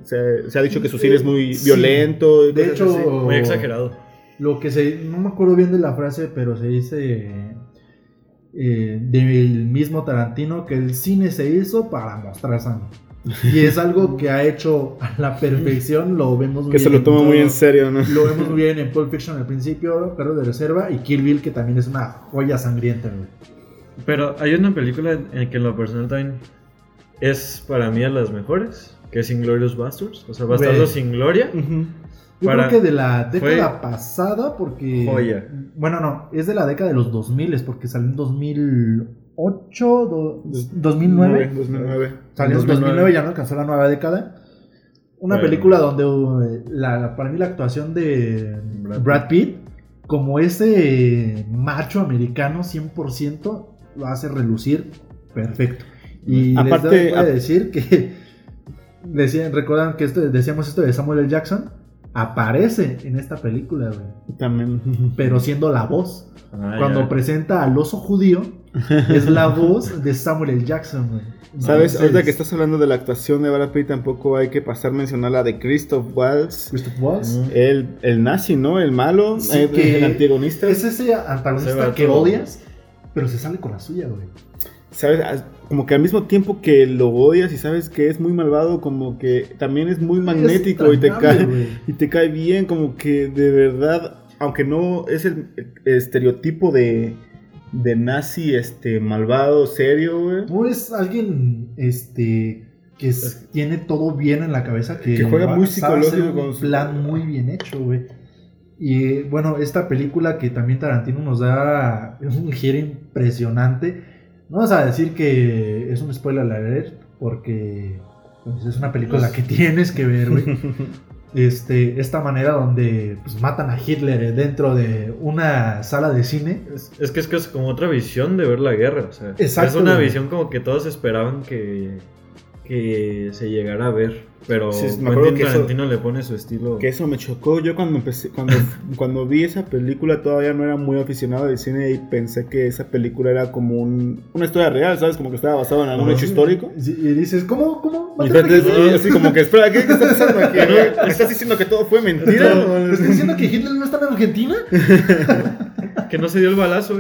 se, se ha dicho que su cine es muy Sí. violento. De hecho, así. Muy exagerado. Lo que se. No me acuerdo bien de la frase, pero se dice. eh, del mismo Tarantino que el cine se hizo para mostrar sangre. Y es algo que ha hecho a la perfección. Lo vemos muy que se bien lo toma muy en serio, ¿no? Lo vemos muy bien en Pulp Fiction al principio, Perro de Reserva y Kill Bill, que también es una joya sangrienta, güey. Pero hay una película en que en lo personal también es para mí de las mejores, que es Inglorious Bastards. O sea, Bastardos sin Gloria. Ujú. Yo Para- creo que de la década pasada, porque. Joya. Bueno, no, es de la década de los 2000, porque salió en 2008, do- 2009. 2009. Salió en 2009. 2009, ya no alcanzó la nueva década. Una Bueno. película donde uh, la, para mí la actuación de Brad Brad, Pitt, como ese macho americano 100%, lo hace relucir perfecto. Y Aparte- les voy a decir que, decían, recuerdan que esto, decíamos esto de Samuel L. Jackson, aparece en esta película, güey, También. pero siendo la voz. Ah, Cuando ya. presenta al oso judío, es la voz de Samuel L. Jackson, güey. ¿Sabes? Entonces, Ahorita que estás hablando de la actuación de Brad Pitt, tampoco hay que pasar a mencionar la de Christoph Waltz. Christoph Waltz. El, el nazi, ¿no? El malo, Sí, eh, que el antagonista. Es ese antagonista que odias, pero se sale con la suya, güey. ¿Sabes? Como que al mismo tiempo que lo odias y sabes que es muy malvado, como que también es muy magnético y te cae y te cae bien, como que de verdad, aunque no es el, el estereotipo de, de nazi este malvado, serio, güey. No es alguien este que es- tiene todo bien en la cabeza, que, Que juega muy psicológico con su- plan muy bien hecho, güey. Y bueno, esta película que también Tarantino nos da un giro impresionante. No vas a decir que es un spoiler alert, porque pues, es una película que tienes que ver, güey. Este, esta manera donde pues, matan a Hitler dentro de una sala de cine. Es, es que es que es como otra visión de ver la guerra. O sea, Exacto, es una güey. visión como que todos esperaban que, que se llegara a ver. Pero Sí, me acuerdo que eso- Tarantino le pone su estilo. Que eso me chocó. Yo cuando empecé, cuando, cuando vi esa película todavía no era muy aficionado del cine y pensé que esa película era como un- una historia real, ¿sabes? Como que estaba basado en algún hecho histórico. Y y dices, ¿cómo? ¿Cómo? Y ¿Mataron a entonces, así como que, espera, ¿qué, qué está pasando aquí? no? ¿Me estás diciendo que todo fue mentira? ¿Me estás diciendo que Hitler no está en Argentina? Que no se dio el balazo.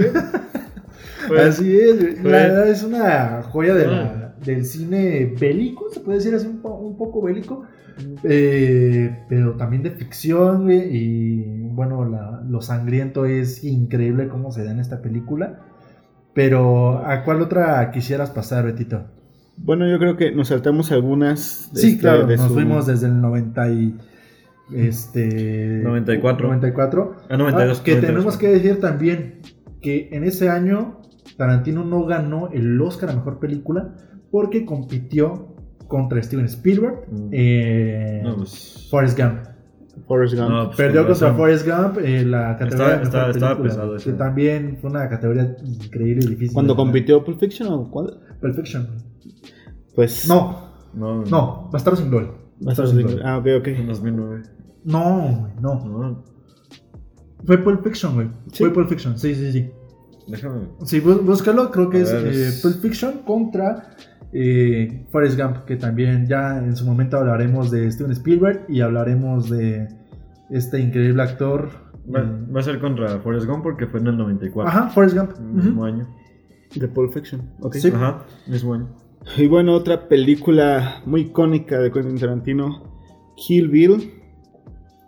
Pues, Así es, la verdad es una joya de la-. Del cine bélico, se puede decir así un, po- un poco bélico, eh, pero también de ficción, güey, y bueno, la- lo sangriento es increíble cómo se da en esta película. Pero, ¿a cuál otra quisieras pasar, Betito? Bueno, yo creo que nos saltamos algunas. de Sí, este- claro, de nos su- fuimos desde el 90 y, este, 94. 94. Ah, 92, Ah, que 92. tenemos que decir también que en ese año Tarantino no ganó el Oscar a Mejor Película porque compitió contra Steven Spielberg Mm. eh, No, pues. Forrest Gump. Forrest Gump. No, pues, Perdió con contra. Forrest Gump en la categoría Estaba- pesado que también fue una categoría increíble y difícil. Ganar. compitió Pulp Fiction o cuál? Pulp Fiction. Pues. No, No, no, Bastardos sin Gloria. Bastardos sin Gloria. Ah, ok, ok. En 2009. No, no. No, Fue Pulp Fiction, güey. ¿Sí? Fue Pulp Fiction, sí, sí, sí. déjame. Sí, bú- búscalo, creo que A es ver, eh, es- Pulp Fiction contra eh, Forrest Gump, que también ya en su momento hablaremos de Steven Spielberg y hablaremos de este increíble actor. Va, eh, va a ser contra Forrest Gump porque fue en el 94. Ajá, Forrest Gump. Mismo año. De Pulp Fiction. Ok. Sí. Ajá, mismo año. Y bueno, otra película muy icónica de Quentin Tarantino, Kill Bill.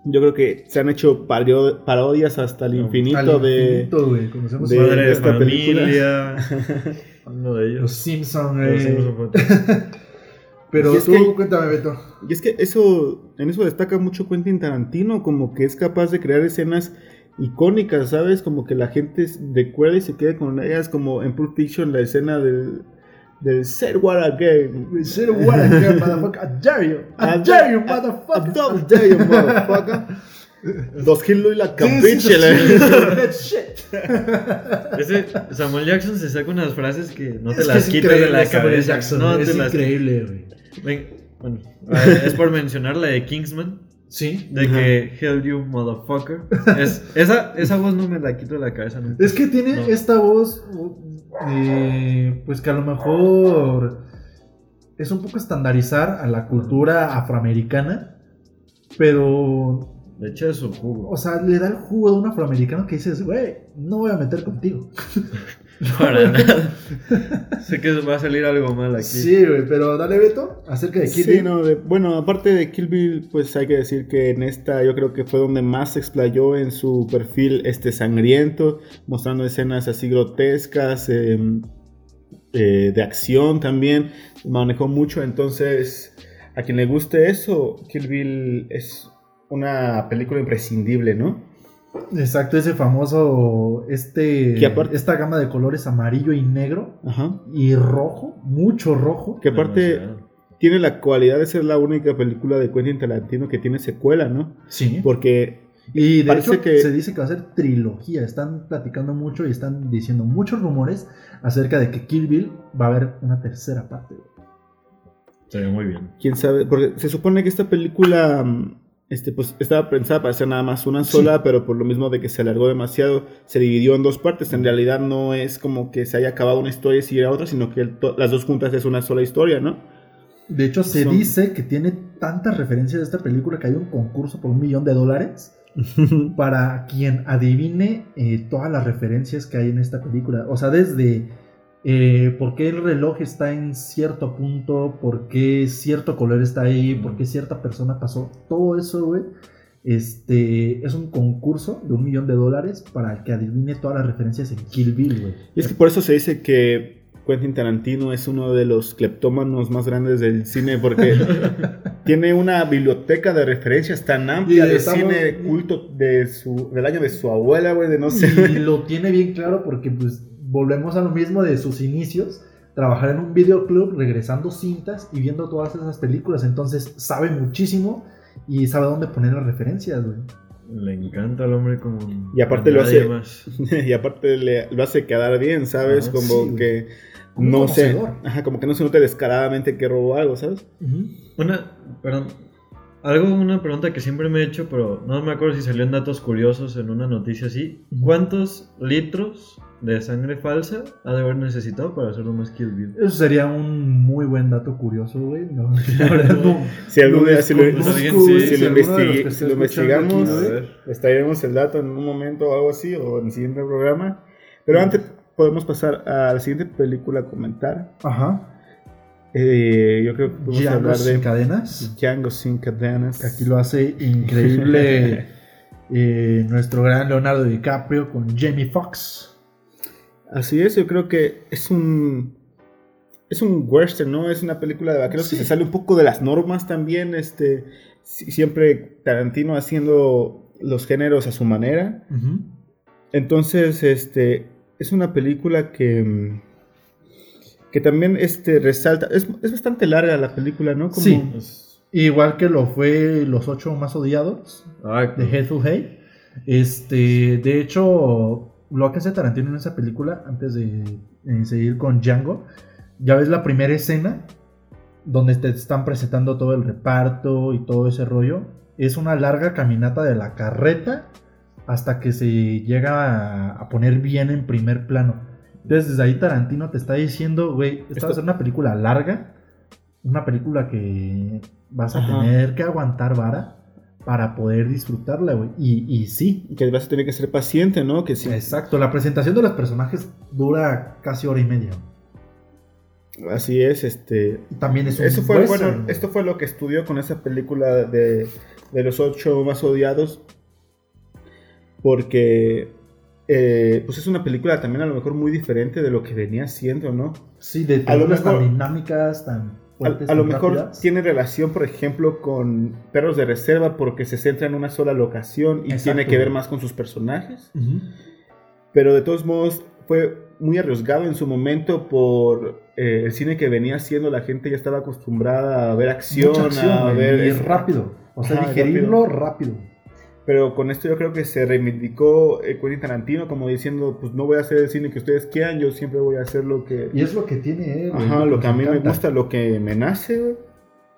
Yo creo que se han hecho parodias hasta el infinito Al de... infinito, güey, conocemos de- a Padre de esta película. Uno de los ellos. Simpsons, Los güey. Simpson fue- Pero Y es tú, que- cuéntame, Beto. Y es que eso, en eso destaca mucho Quentin Tarantino, como que es capaz de crear escenas icónicas, ¿sabes? Como que la gente recuerda y se quede con ellas, como en Pulp Fiction, la escena del, del Say What Again. Say what again, motherfucker. I dare you. I dare you, I motherfucker. don't dare you, motherfucker. Dos kilos y la Sí, sí, capiche, sí, le- sí, shit. Ese Samuel Jackson se saca unas frases que no te Es las es quitas de la cabeza. Jackson, no es te increíble, güey. Bueno, ver, es por mencionar la de Kingsman. Sí. De Ajá. que Hell you motherfucker. Es, esa, esa voz no me la quito de la cabeza nunca. Es que tiene No. esta voz, eh, pues que a lo mejor es un poco estandarizar a la cultura afroamericana, pero, De hecho es su jugo. o sea, le da el jugo de un afroamericano que dices, güey, no voy a meter contigo. Para nada. sé que va a salir algo mal aquí. Sí, güey, pero dale, Beto, acerca de Sí, Bill. no, de- bueno, aparte de Kill Bill, pues hay que decir que en esta yo creo que fue donde más se explayó en su perfil este sangriento, mostrando escenas así grotescas, eh, eh, de acción también, manejó mucho, entonces a quien le guste eso, Kill Bill es una película imprescindible, ¿no? Exacto, ese famoso, este, Que aparte- esta gama de colores amarillo y negro Ajá. y rojo, mucho rojo. Que aparte Demasiado. tiene la cualidad de ser la única película de Quentin Tarantino que tiene secuela, ¿no? Sí. Porque Y de Parece hecho que- se dice que va a ser trilogía. Están platicando mucho y están diciendo muchos rumores acerca de que Kill Bill va a haber una tercera parte. Se ve muy bien. quién sabe, porque se supone que esta película mm, este, pues, estaba pensada para ser nada más una sola, pero por lo mismo de que se alargó demasiado, se dividió en dos partes. En realidad no es como que se haya acabado una historia y siguiera otra, sino que el las dos juntas es una sola historia, ¿no? De hecho, se Son- dice que tiene tantas referencias de esta película que hay un concurso por un millón de dólares para quien adivine eh, todas las referencias que hay en esta película. O sea, desde eh, por qué el reloj está en cierto punto, por qué cierto color está ahí, por qué cierta persona pasó. Todo eso, güey. Este es un concurso de un millón de dólares para el que adivine todas las referencias en Kill Bill, güey. Y es que por eso se dice que Quentin Tarantino es uno de los cleptómanos más grandes del cine, porque tiene una biblioteca de referencias tan amplia de estamos- cine culto de su, del año de su abuela, güey, de no sé. Y lo tiene bien claro porque pues volvemos a lo mismo de sus inicios, trabajar en un videoclub, regresando cintas y viendo todas esas películas, entonces sabe muchísimo y sabe dónde poner las referencias, güey. le encanta al hombre como. Y aparte lo hace- más. y aparte le- lo hace quedar bien, ¿sabes? Ah, como sí, que no ajá, como que no se note descaradamente que robó algo, ¿sabes? Una, perdón, algo, una pregunta que siempre me he hecho, pero no me acuerdo si salió en datos curiosos en una noticia así. ¿Cuántos litros de sangre falsa ha de haber necesitado para hacer un Kill Bill? Eso sería un muy buen dato curioso, güey. No, la verdad no. Si algún día si lo, investigamos, traeremos el dato en un momento o algo así, o en el siguiente programa. Pero antes podemos pasar a la siguiente película a comentar. Ajá. Eh, yo creo que podemos Django hablar sin de cadenas. Django sin cadenas. Aquí lo hace increíble eh, nuestro gran Leonardo DiCaprio con Jamie Foxx. Así es, yo creo que es un es un western, ¿no? Es una película de vaqueros Sí. que se sale un poco de las normas también, este si- siempre Tarantino haciendo los géneros a su manera. Entonces, este es una película que mm, que también este resalta es, es bastante larga la película, ¿no? Como- Sí. Igual que lo fue Los Ocho Más Odiados de Hateful Eight. Este, de hecho, lo que hace Tarantino en esa película, antes de eh, seguir con Django, ya ves la primera escena donde te están presentando todo el reparto y todo ese rollo. Es una larga caminata de la carreta hasta que se llega a, a poner bien en primer plano. Entonces, desde ahí Tarantino te está diciendo, güey, esta va a ser una película larga, una película que vas a Ajá. tener que aguantar vara para poder disfrutarla, güey. Y, y sí, que vas a tener que ser paciente, ¿no? Que sí. exacto. La presentación de los personajes dura casi hora y media. Así es, este También es un Eso fue, bueno, esto fue lo que estudió con esa película de, de los ocho más odiados. Porque eh, pues es una película también a lo mejor muy diferente de lo que venía siendo, ¿no? Sí, de a lo películas mejor- tan dinámicas, tan fuertes, a lo tan mejor rápidas. tiene relación, por ejemplo, con Perros de Reserva porque se centra en una sola locación y Exacto, tiene que ver más con sus personajes. Pero de todos modos fue muy arriesgado en su momento por eh, el cine que venía haciendo. La gente ya estaba acostumbrada a ver acción, a ver... y rápido. O sea, Ajá, digerirlo rápido. Pero con esto yo creo que se reivindicó eh, Quentin Tarantino como diciendo, pues no voy a hacer el cine que ustedes quieran, yo siempre voy a hacer lo que... Y es lo que tiene él. Ajá, lo que a mí me gusta, lo que me nace, güey.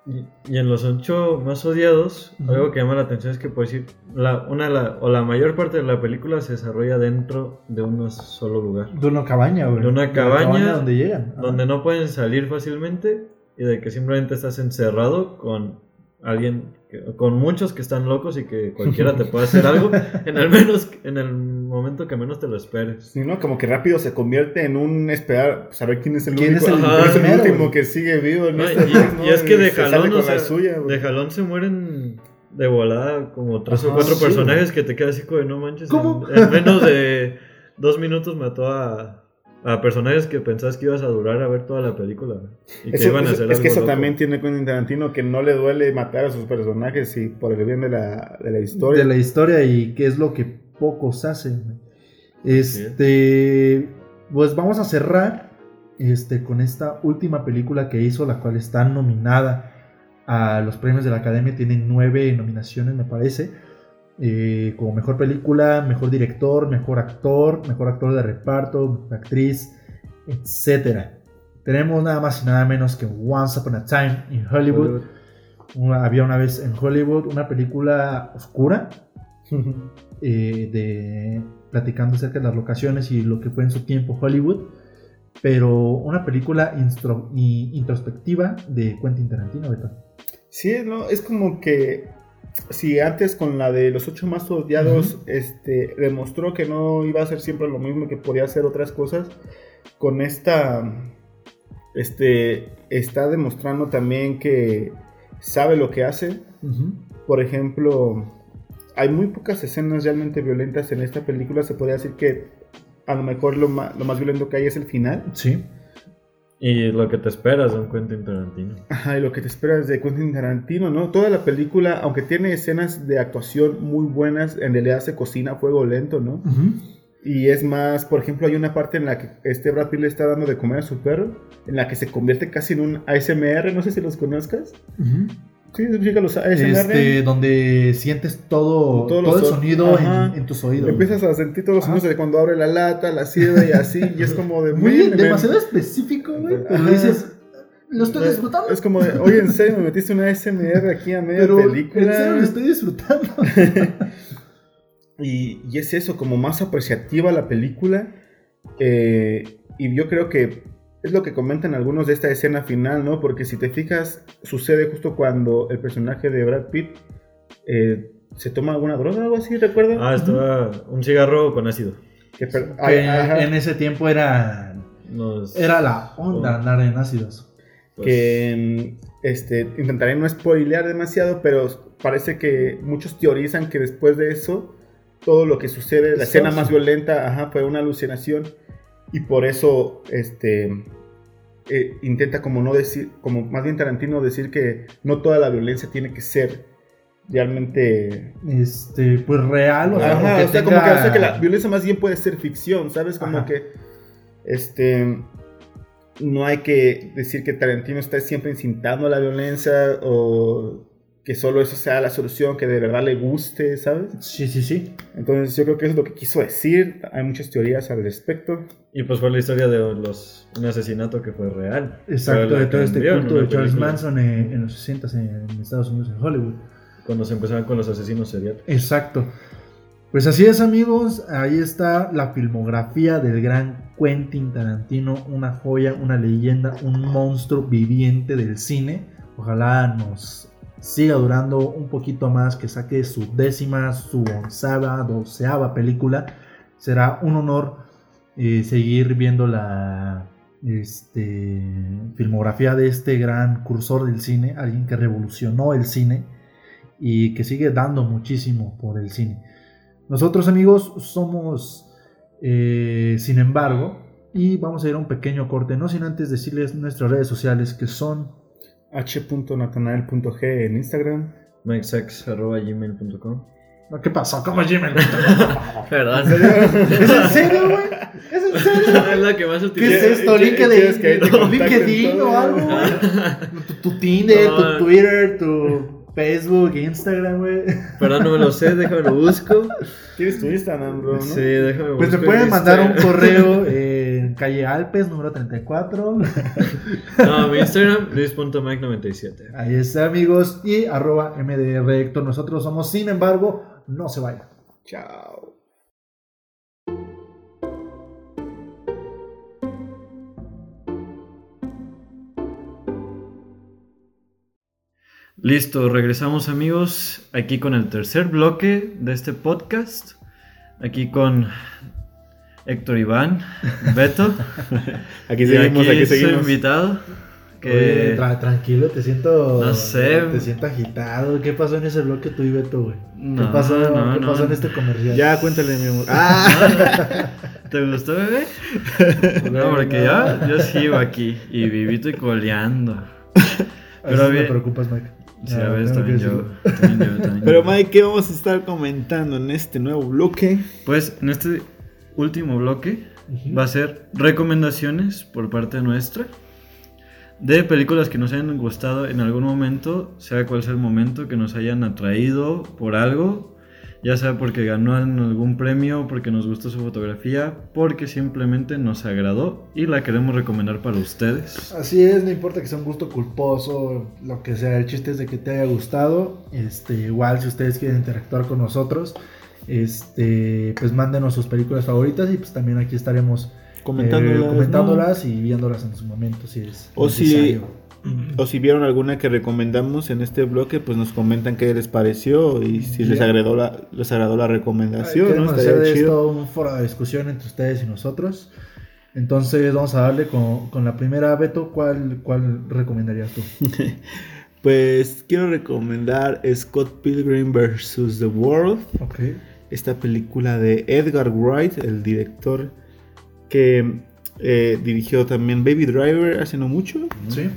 Y, y en los ocho más odiados, algo que llama la atención es que, por decir, la, una, la, o la mayor parte de la película se desarrolla dentro de un solo lugar. De una cabaña, güey. De una cabaña donde llegan. Donde no pueden salir fácilmente y de que simplemente estás encerrado con alguien, que- con muchos que están locos y que cualquiera te puede hacer algo en el menos, en el momento que menos te lo esperes. Sí, ¿no? Como que rápido se convierte en un esperar, saber quién es el ¿Quién único, es el es último que sigue vivo en No, este y, mes, ¿no? y es que de jalón, o sea, suya, de jalón se mueren de volada como tres o cuatro sí, personajes que te quedas así como de no manches. ¿Cómo? En, en menos de dos minutos mató a, a personajes que pensabas que ibas a durar a ver toda la película. Y que Eso- iban a eso- hacer es que algo eso loco. también tiene Quentin Tarantino, que no le duele matar a sus personajes y por el bien de la, de la historia. de la historia y qué es lo que pocos hacen. Este, pues vamos a cerrar este, con esta última película que hizo, la cual está nominada a los premios de la Academia. Tiene nueve nominaciones, me parece. Eh, como mejor película, mejor director, mejor actor, mejor actor de reparto, mejor actriz, etcétera. Tenemos nada más y nada menos que Once Upon a Time in Hollywood. Una- había una vez en Hollywood una película oscura eh, de platicando acerca de las locaciones y lo que fue en su tiempo Hollywood, pero una película introspectiva de Quentin Tarantino. Beto. Sí, no, es como que si antes con la de los ocho más odiados, este, demostró que no iba a hacer siempre lo mismo, que podía hacer otras cosas, con esta, este, está demostrando también que sabe lo que hace. Por ejemplo, hay muy pocas escenas realmente violentas en esta película. Se podría decir que a lo mejor lo más, lo más violento que hay es el final. Sí. Y lo que te esperas de un Quentin Tarantino. Ajá, y lo que te esperas de Quentin Tarantino, ¿no? Toda la película, aunque tiene escenas de actuación muy buenas, en realidad se cocina a fuego lento, ¿no? Y es más, por ejemplo, hay una parte en la que este Brad Pitt le está dando de comer a su perro, en la que se convierte casi en un ASMR, no sé si los conozcas, Sí, significa los ASMR. este, donde sientes todo, todo los el son- sonido en, en tus oídos. Empiezas a sentir todos los sonidos de cuando abre la lata, la sierra y así, y es como de... Muy demasiado específico, güey. Pero dices, lo estoy disfrutando. Es como de, oye, en serio, me metiste una ASMR aquí a media pero película. en serio lo estoy disfrutando. Y, y es eso, como más apreciativa la película. eh, y yo creo que es lo que comentan algunos de esta escena final, ¿no? Porque si te fijas, sucede justo cuando el personaje de Brad Pitt eh, se toma alguna droga o algo así, ¿recuerdan? Ah, estaba un cigarro con ácido. Que per- ay, en ese tiempo era, Nos- era la onda Oh. andar en ácidos. pues, que este, intentaré no spoilear demasiado, pero parece que muchos teorizan que después de eso, todo lo que sucede, la Es escena más violenta, ajá, fue una alucinación y por eso este, eh, intenta como no decir, como más bien Tarantino decir que no toda la violencia tiene que ser realmente... Este, pues real, o sea, Ajá, que o sea, como que, o sea, que la violencia más bien puede ser ficción, ¿sabes? Como Ajá. que, este, no hay que decir que Tarantino está siempre incitando a la violencia o que solo eso sea la solución, que de verdad le guste, ¿sabes? Sí, sí, sí. Entonces yo creo que eso es lo que quiso decir, hay muchas teorías al respecto. Y pues fue la historia de los, un asesinato que fue real. Exacto, de todo este culto de Charles película. Manson en, en los 60 en, en Estados Unidos, en Hollywood. Cuando se empezaban con los asesinos seriales. Exacto. Pues así es, amigos. Ahí está la filmografía del gran Quentin Tarantino. Una joya, una leyenda, un monstruo viviente del cine. Ojalá nos siga durando un poquito más, que saque su décima, su onceava, doceava película. Será un honor eh, seguir viendo la este, filmografía de este gran cursor del cine, alguien que revolucionó el cine y que sigue dando muchísimo por el cine. Nosotros amigos somos, eh, sin embargo, y vamos a ir a un pequeño corte, no sin antes decirles nuestras redes sociales que son... h.natanael.g en Instagram. mikesex.gmail.com No, ¿Qué pasó? ¿Cómo Gmail? Perdón. ¿Es en serio, güey? ¿Es en serio? es la que más ¿Qué es esto? ¿Quieres que ¿LinkedIn, LinkedIn o algo, güey? Tu, tu Tinder, No. tu Twitter, tu Facebook, Instagram, güey. Perdón, no me lo sé, déjame lo busco. ¿Tienes tu Instagram, bro? ¿no? Sí, déjame Pues te busco pueden en mandar un correo en calle Alpes, número 34. No, mi Instagram, luis.mike97. Ahí está, amigos. Y arroba MDR Héctor. Nosotros somos, sin embargo, no se vayan. Chao. Listo, regresamos amigos, aquí con el tercer bloque de este podcast, aquí con Héctor Iván, Beto, Aquí y seguimos, aquí seguimos. invitado, que Oye, tra- tranquilo, te siento. No sé. Te siento agitado. ¿Qué pasó en ese bloque tú y Beto, güey? No, ¿Qué pasó, no, ¿qué no. pasó en este comercial? Ya, cuéntale, mi amor. Ah, ¿te gustó bebé? No, porque yo, yo sigo aquí y vivito y coleando. A veces pero me preocupas, Mike. Sí, Ah, a veces también yo, también yo, también Pero yo. Mike, ¿qué vamos a estar comentando en este nuevo bloque? Pues en este último bloque va a ser recomendaciones por parte nuestra de películas que nos hayan gustado en algún momento, sea cual sea el momento, que nos hayan atraído por algo, ya sea porque ganó algún premio, porque nos gustó su fotografía, porque simplemente nos agradó y la queremos recomendar para ustedes. Así es, no importa que sea un gusto culposo, lo que sea, el chiste es de que te haya gustado. Este, igual si ustedes quieren interactuar con nosotros, este, pues mándenos sus películas favoritas y pues también aquí estaremos Comentándolas, eh, ¿no? y viéndolas en su momento si es O si, necesario. o si vieron alguna que recomendamos en este bloque, pues nos comentan qué les pareció y si les agradó la, les agradó la Ay, recomendación. ¿no? Queremos Estaría hacer de esto un foro de discusión entre ustedes y nosotros. Entonces vamos a darle con, con la primera, Beto, ¿cuál, cuál recomendarías tú? Pues quiero recomendar Scott Pilgrim vs. The World, Ok. Esta película de Edgar Wright, el director que eh, dirigió también Baby Driver hace no mucho. ¿Sí?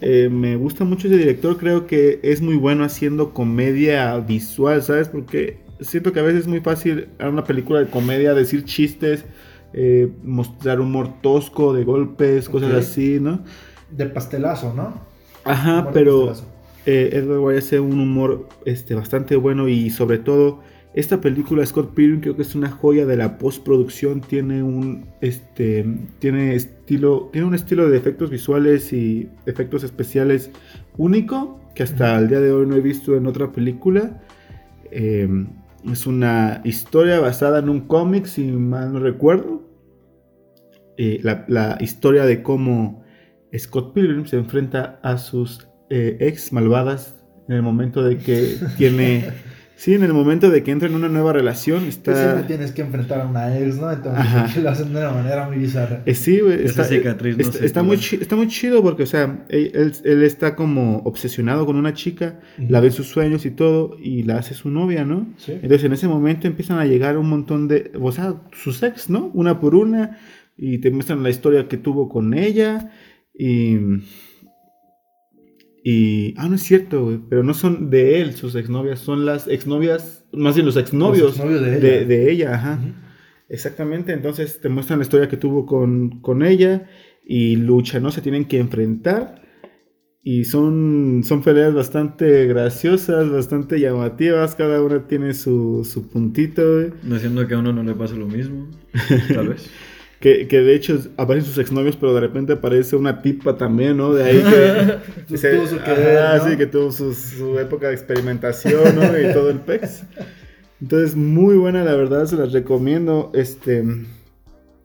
Eh, me gusta mucho ese director, creo que es muy bueno haciendo comedia visual, ¿sabes? Porque siento que a veces es muy fácil a una película de comedia decir chistes, eh, mostrar humor tosco de golpes, cosas así, ¿no? De pastelazo, ¿no? Ajá, pero, eh, Edward Wright hace un humor este, bastante bueno y sobre todo esta película Scott Pilgrim creo que es una joya de la postproducción. Tiene un este tiene estilo tiene un estilo de efectos visuales y efectos especiales único que hasta el día de hoy no he visto en otra película. Eh, es una historia basada en un cómic, si mal no recuerdo. Eh, la, historia de cómo Scott Pilgrim se enfrenta a sus eh, ex malvadas en el momento de que tiene Sí, en el momento de que entra en una nueva relación, está... siempre tienes que enfrentar a una ex, ¿no? Entonces lo hacen de una manera muy bizarra. Eh, sí, güey. Esa cicatriz no está, está muy está muy chido porque, o sea, él, él, está como obsesionado con una chica, la ve en sus sueños y todo, y la hace su novia, ¿no? Sí. Entonces en ese momento empiezan a llegar un montón de... O sea, sus ex, ¿no? Una por una, y te muestran la historia que tuvo con ella, y y, ah, no es cierto, güey, pero no son de él sus exnovias, son las exnovias, más bien los exnovios, de, ella. ajá. Exactamente, entonces te muestran la historia que tuvo con, con ella y lucha, ¿no? Se tienen que enfrentar y son, son peleas bastante graciosas, bastante llamativas, cada una tiene su, su puntito, güey. No siendo que a uno no le pase lo mismo, tal vez. Que, de hecho aparecen sus exnovios, pero de repente aparece una tipa también, ¿no? De ahí que, tuvo su ah, sí, que tuvo su, época de experimentación, ¿no? Y todo el pex. Entonces, muy buena, la verdad, se las recomiendo. Este,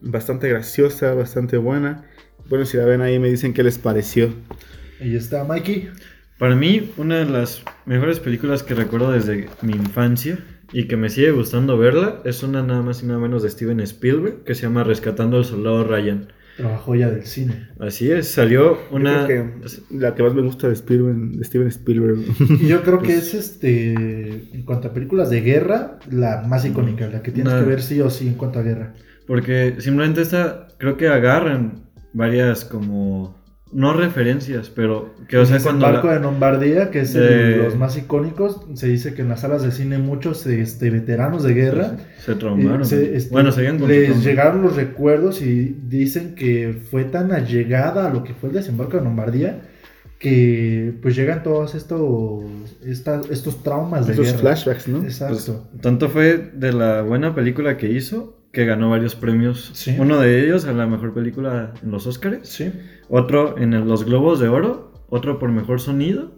bastante graciosa, bastante buena. Bueno, si la ven ahí me dicen qué les pareció. Ahí está, Mikey. Para mí, una de las mejores películas que recuerdo desde mi infancia y que me sigue gustando verla es una nada más y nada menos de Steven Spielberg que se llama Rescatando al Soldado Ryan. Trabajo ya del cine. Así es, salió una... la que más me gusta de, Spielberg, de Steven Spielberg. Y yo creo que es, este, en cuanto a películas de guerra, la más icónica, la que tienes que ver sí o sí en cuanto a guerra. Porque simplemente esta, creo que agarran varias como no referencias, pero que o sea cuando el barco de Lombardía, que es de los más icónicos, se dice que en las salas de cine muchos este, veteranos de guerra se traumaron. Eh, este, bueno, les llegaron los recuerdos y dicen que fue tan allegada a lo que fue el desembarco de Lombardía que pues llegan todos estos estos traumas de Estos flashbacks, ¿no? Exacto. Pues, tanto fue de la buena película que hizo que ganó varios premios. Uno de ellos a la mejor película en los Oscars. Sí. Otro en los Globos de Oro. Otro por mejor sonido.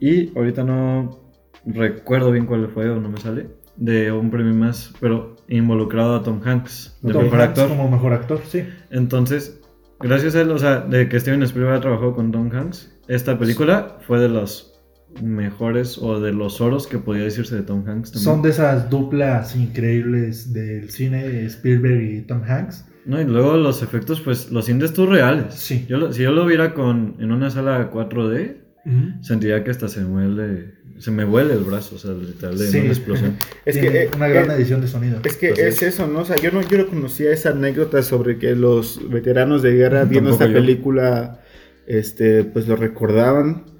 Y ahorita no recuerdo bien cuál fue o no me sale. De un premio más, pero involucrado a Tom Hanks. De mejor actor. Como mejor actor, sí. Entonces, gracias a él, o sea, de que Steven Spielberg ha trabajado con Tom Hanks, esta película fue de los mejores o de los oros que podía decirse de Tom Hanks. Son de esas duplas increíbles del cine Spielberg y Tom Hanks. No, y luego los efectos, pues los sientes tú reales. Sí. Yo, si yo lo viera con, en una sala 4D, sentiría que hasta se muele, se me huele el brazo, o sea, literal de una explosión. es que eh, una gran eh, edición de sonido. Es que es eso, ¿no? O sea, yo no, yo no conocía esa anécdota sobre que los veteranos de guerra viendo esta película, este, pues lo recordaban.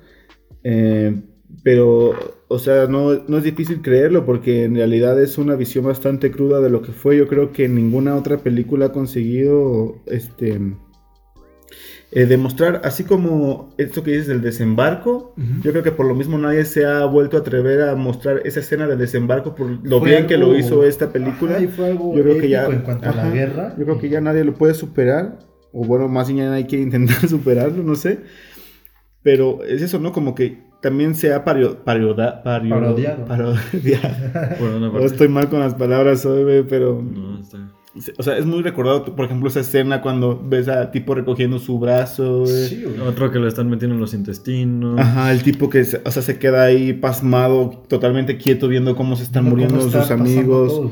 Eh, pero, o sea, no, no, es difícil creerlo porque en realidad es una visión bastante cruda de lo que fue. Yo creo que ninguna otra película ha conseguido este, eh, demostrar, así como esto que dices del desembarco, yo creo que por lo mismo nadie se ha vuelto a atrever a mostrar esa escena del desembarco por lo bien que lo hizo esta película. yo creo que ya, en cuanto a la guerra. Yo creo que ya nadie lo puede superar, o bueno, más bien nadie quiere intentar superarlo, no sé. Pero es eso, ¿no? Como que también se ha pario, parodiado. no estoy mal con las palabras hoy, pero... No, está... O sea, es muy recordado, por ejemplo, esa escena cuando ves a tipo recogiendo su brazo. Sí, Otro que lo están metiendo en los intestinos. Ajá, el tipo que se, o sea, se queda ahí pasmado, totalmente quieto, viendo cómo se están muriendo sus amigos.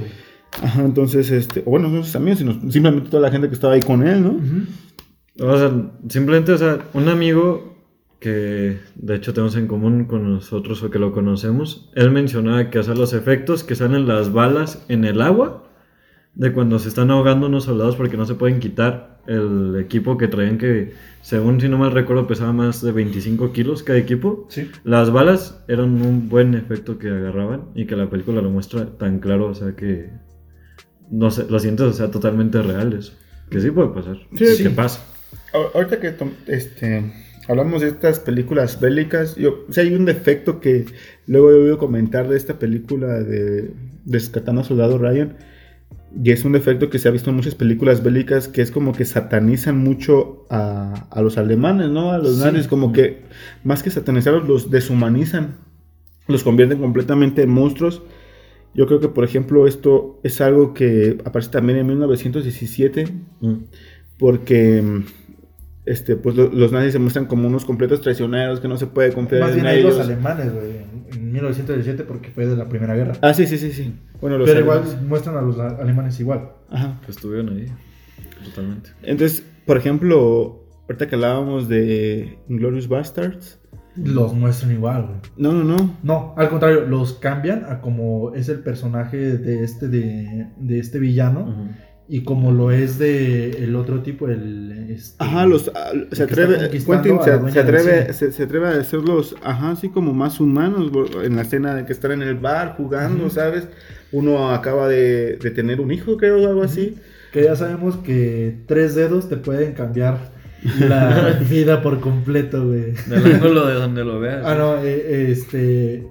Ajá, entonces, este, bueno, no sus amigos, sino simplemente toda la gente que estaba ahí con él, ¿no? O sea, simplemente, o sea, un amigo que de hecho tenemos en común con nosotros o que lo conocemos, él mencionaba que hacer los efectos que salen las balas en el agua, de cuando se están ahogando unos soldados porque no se pueden quitar el equipo que traían que, según si no mal recuerdo, pesaba más de 25 kilos cada equipo. Sí. Las balas eran un buen efecto que agarraban y que la película lo muestra tan claro, o sea que no sé, lo sientes, o sea, totalmente reales. Que sí puede pasar. Sí, ¿Qué pasa? Ahorita que este hablamos de estas películas bélicas, yo, o sea, hay un defecto que luego he oído comentar de esta película de Descartando a Soldado Ryan, y es un defecto que se ha visto en muchas películas bélicas, que es como que satanizan mucho a, a los alemanes, ¿no? A los Sí. nazis, como que más que satanizarlos, los deshumanizan, los convierten completamente en monstruos. Yo creo que, por ejemplo, esto es algo que aparece también en 1917, Mm. porque este, pues, lo- los nazis se muestran como unos completos traicioneros que no se puede confiar Más en bien ahí los ellos. alemanes, güey, en, en 1917 porque fue de la Primera Guerra. Ah, sí, sí, sí, sí. Bueno, los Pero igual muestran a los alemanes igual. Ajá. Que estuvieron ahí. Totalmente. Entonces, por ejemplo, ahorita que hablábamos de Inglorious Bastards. Los muestran igual, güey. No, no, no. No, al contrario, los cambian a como es el personaje de este de, de este villano Ujú. Y como lo es de el otro tipo, el este, Ajá, los ah, se atreve, Quentin a se, se atreve, se, se atreve a hacerlos, ajá, así como más humanos en la escena de que están en el bar jugando. ¿sabes? Uno acaba de, de tener un hijo, creo, o algo así. que ya sabemos que tres dedos te pueden cambiar la vida por completo, güey. Del ángulo de donde lo veas. Ah, no, eh, este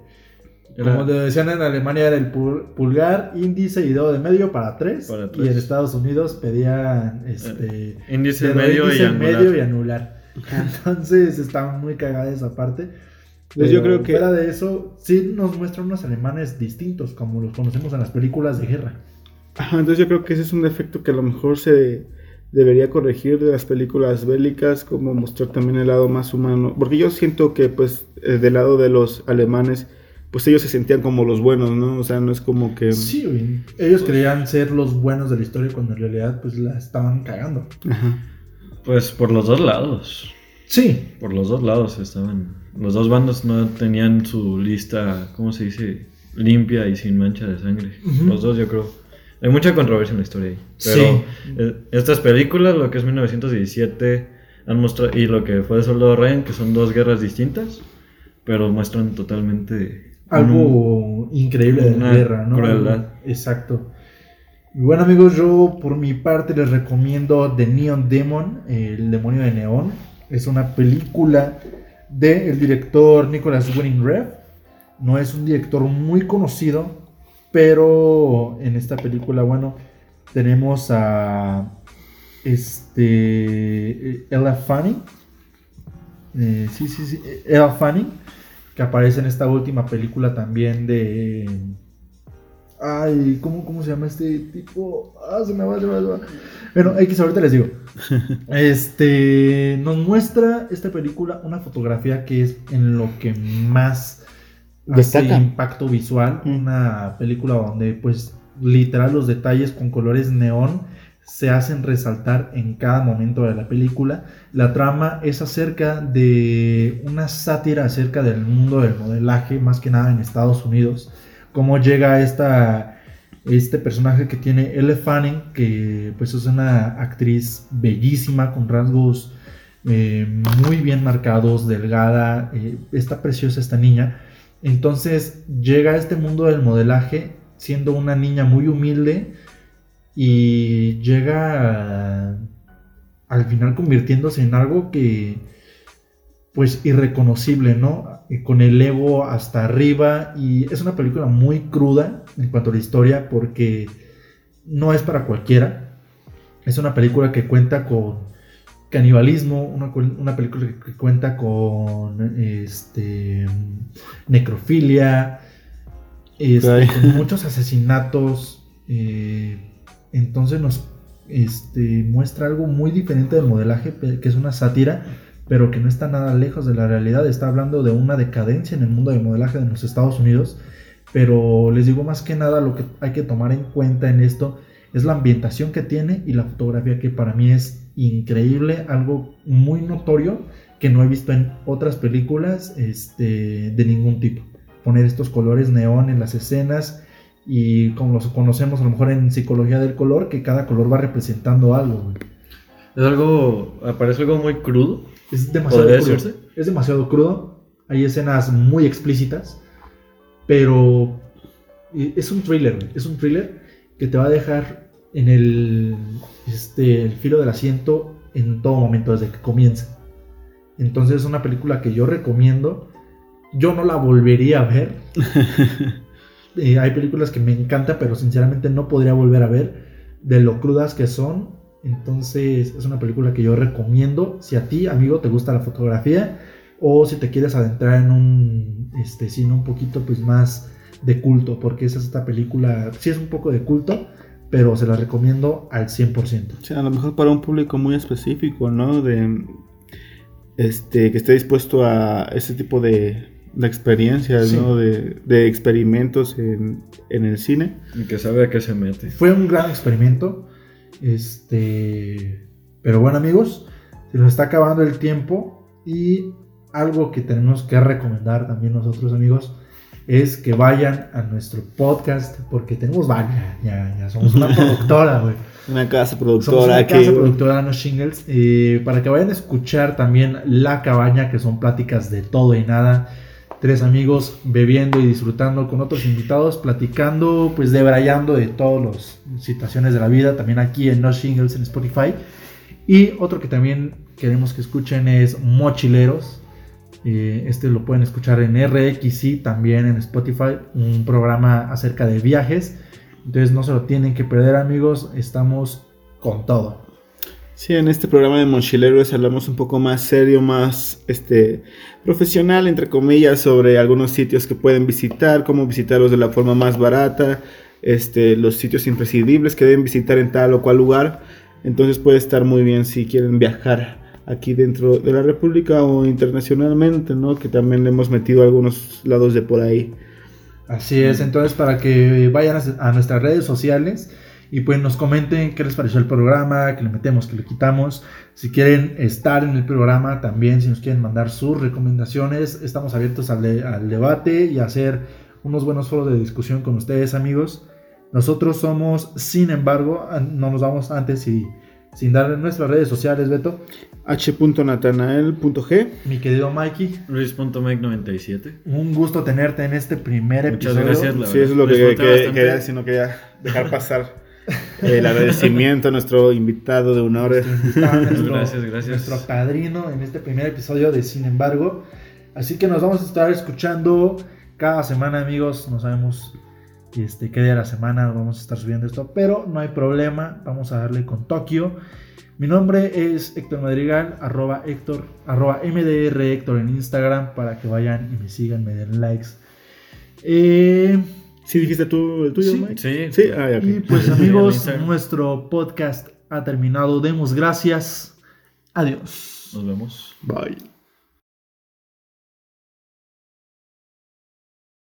Como te decían en Alemania era el pul- pulgar, índice y dedo de medio para tres. Para Y en Estados Unidos pedían este Índice dedo medio índice, y angular. medio y anular. Entonces está muy cagada esa parte. Pues yo creo que- fuera de eso, sí nos muestran unos alemanes distintos, como los conocemos en las películas de guerra. Ajá, entonces yo creo que ese es un defecto que a lo mejor se debería corregir de las películas bélicas, como mostrar también el lado más humano. Porque yo siento que, pues, eh, del lado de los alemanes, pues ellos se sentían como los buenos, ¿no? O sea, no es como que... Sí, güey. Ellos creían ser los buenos de la historia cuando en realidad pues la estaban cagando. Ajá. Pues por los dos lados. Sí, Por los dos lados estaban. Los dos bandos no tenían su lista, ¿cómo se dice? Limpia y sin mancha de sangre. Los dos, yo creo. Hay mucha controversia en la historia ahí. Pero eh, estas películas, lo que es 1917, han mostrado. Y lo que fue de Soldado Ryan, que son dos guerras distintas. Pero muestran totalmente. Algo increíble de la guerra, ¿no? crueldad. Exacto. Y bueno amigos, yo por mi parte les recomiendo The Neon Demon, el demonio de neón. Es una película del director Nicholas Winning Rev. No es un director muy conocido, pero en esta película, bueno, tenemos a este Ella Fanning. Eh, sí, sí, sí, Ella Fanning, que aparece en esta última película también de... Ay, ¿cómo, cómo se llama este tipo? Ah, se me va, se me va, se me va. Bueno, X, ahorita les digo. Este, nos muestra esta película una fotografía que es en lo que más hace impacto visual. Mm. Una película donde, pues, literal, los detalles con colores neón se hacen resaltar en cada momento de la película. La trama es acerca de una sátira acerca del mundo del modelaje, más que nada en Estados Unidos. Cómo llega esta, este personaje que tiene Elle Fanning, que pues es una actriz bellísima, con rasgos eh, muy bien marcados, delgada, eh, está preciosa esta niña. Entonces llega a este mundo del modelaje siendo una niña muy humilde y llega a- al final convirtiéndose en algo que pues irreconocible, ¿no? Eh, Con el ego hasta arriba y es una película muy cruda en cuanto a la historia porque no es para cualquiera. Es una película que cuenta con canibalismo, una, una película que, cuenta con este necrofilia, este, con muchos asesinatos. eh, entonces nos este, muestra algo muy diferente del modelaje, que es una sátira, pero que no está nada lejos de la realidad. Está hablando de una decadencia en el mundo del modelaje de los Estados Unidos. Pero les digo más que nada lo que hay que tomar en cuenta en esto es la ambientación que tiene y la fotografía que para mí es increíble, algo muy notorio que no he visto en otras películas este, de ningún tipo. Poner estos colores neón en las escenas y como los conocemos a lo mejor en psicología del color, que cada color va representando algo. güey. Es algo. Parece algo muy crudo. Es demasiado ¿Podría crudo. decirse? Es demasiado crudo. Hay escenas muy explícitas. Pero es un thriller. güey. Es un thriller que te va a dejar en el, este, el filo del asiento en todo momento, desde que comienza. Entonces es una película que yo recomiendo. Yo no la volvería a ver. Eh, hay películas que me encantan, pero sinceramente no podría volver a ver de lo crudas que son. Entonces es una película que yo recomiendo. Si a ti, amigo, te gusta la fotografía o si te quieres adentrar en un este, cine un poquito pues más de culto, porque esa es esta película, sí es un poco de culto, pero se la recomiendo al 100%. O sea, a lo mejor para un público muy específico, ¿no? De este que esté dispuesto a ese tipo de, de experiencias, Sí. ¿no? De, de experimentos en, en el cine. Y que sabe a qué se mete. Fue un gran experimento. Este. Pero bueno, amigos, se nos está acabando el tiempo. Y algo que tenemos que recomendar también nosotros, amigos, es que vayan a nuestro podcast. Porque tenemos varios. Ya, ya somos una productora, güey. Una casa Somos productora una que casa productora, no shingles. eh, para que vayan a escuchar también La Cabaña, que son pláticas de todo y nada. Tres amigos bebiendo y disfrutando con otros invitados, platicando, pues debrayando de todas las situaciones de la vida. También aquí en No Shingles en Spotify. Y otro que también queremos que escuchen es Mochileros. Eh, este lo pueden escuchar en RXI, también en Spotify. Un programa acerca de viajes. Entonces no se lo tienen que perder amigos, estamos con todo. Sí, en este programa de Mochileros hablamos un poco más serio, más este profesional, entre comillas, sobre algunos sitios que pueden visitar, cómo visitarlos de la forma más barata, este, los sitios imprescindibles que deben visitar en tal o cual lugar. Entonces puede estar muy bien si quieren viajar aquí dentro de la República o internacionalmente, ¿no? Que también le hemos metido algunos lados de por ahí. Así es, entonces para que vayan a nuestras redes sociales y pues nos comenten qué les pareció el programa, que le metemos, que le quitamos. Si quieren estar en el programa también, si nos quieren mandar sus recomendaciones, estamos abiertos al, de- al debate y a hacer unos buenos foros de discusión con ustedes amigos. Nosotros somos, sin embargo, no nos vamos antes y sin dar nuestras redes sociales, Beto. h.natanael.g Mi querido Mikey, Luis.mec97. un gusto tenerte en este primer Muchas episodio. gracias, la Sí, es lo que, quería decir, no quería dejar pasar. El agradecimiento a nuestro invitado de honor. Nuestro invitado, nuestro- Gracias, gracias. Nuestro padrino en este primer episodio de Sin embargo. Así que nos vamos a estar escuchando cada semana, amigos. No sabemos este, qué día de la semana vamos a estar subiendo esto, pero no hay problema. Vamos a darle con Tokio. Mi nombre es Héctor Madrigal, arroba Héctor, arroba MDR Héctor en Instagram para que vayan y me sigan, me den likes. Eh, ¿Sí dijiste tú el tuyo, Sí. Mike? Sí, Sí, ah, y pues amigos, nuestro podcast ha terminado. Demos gracias. Adiós. Nos vemos. Bye.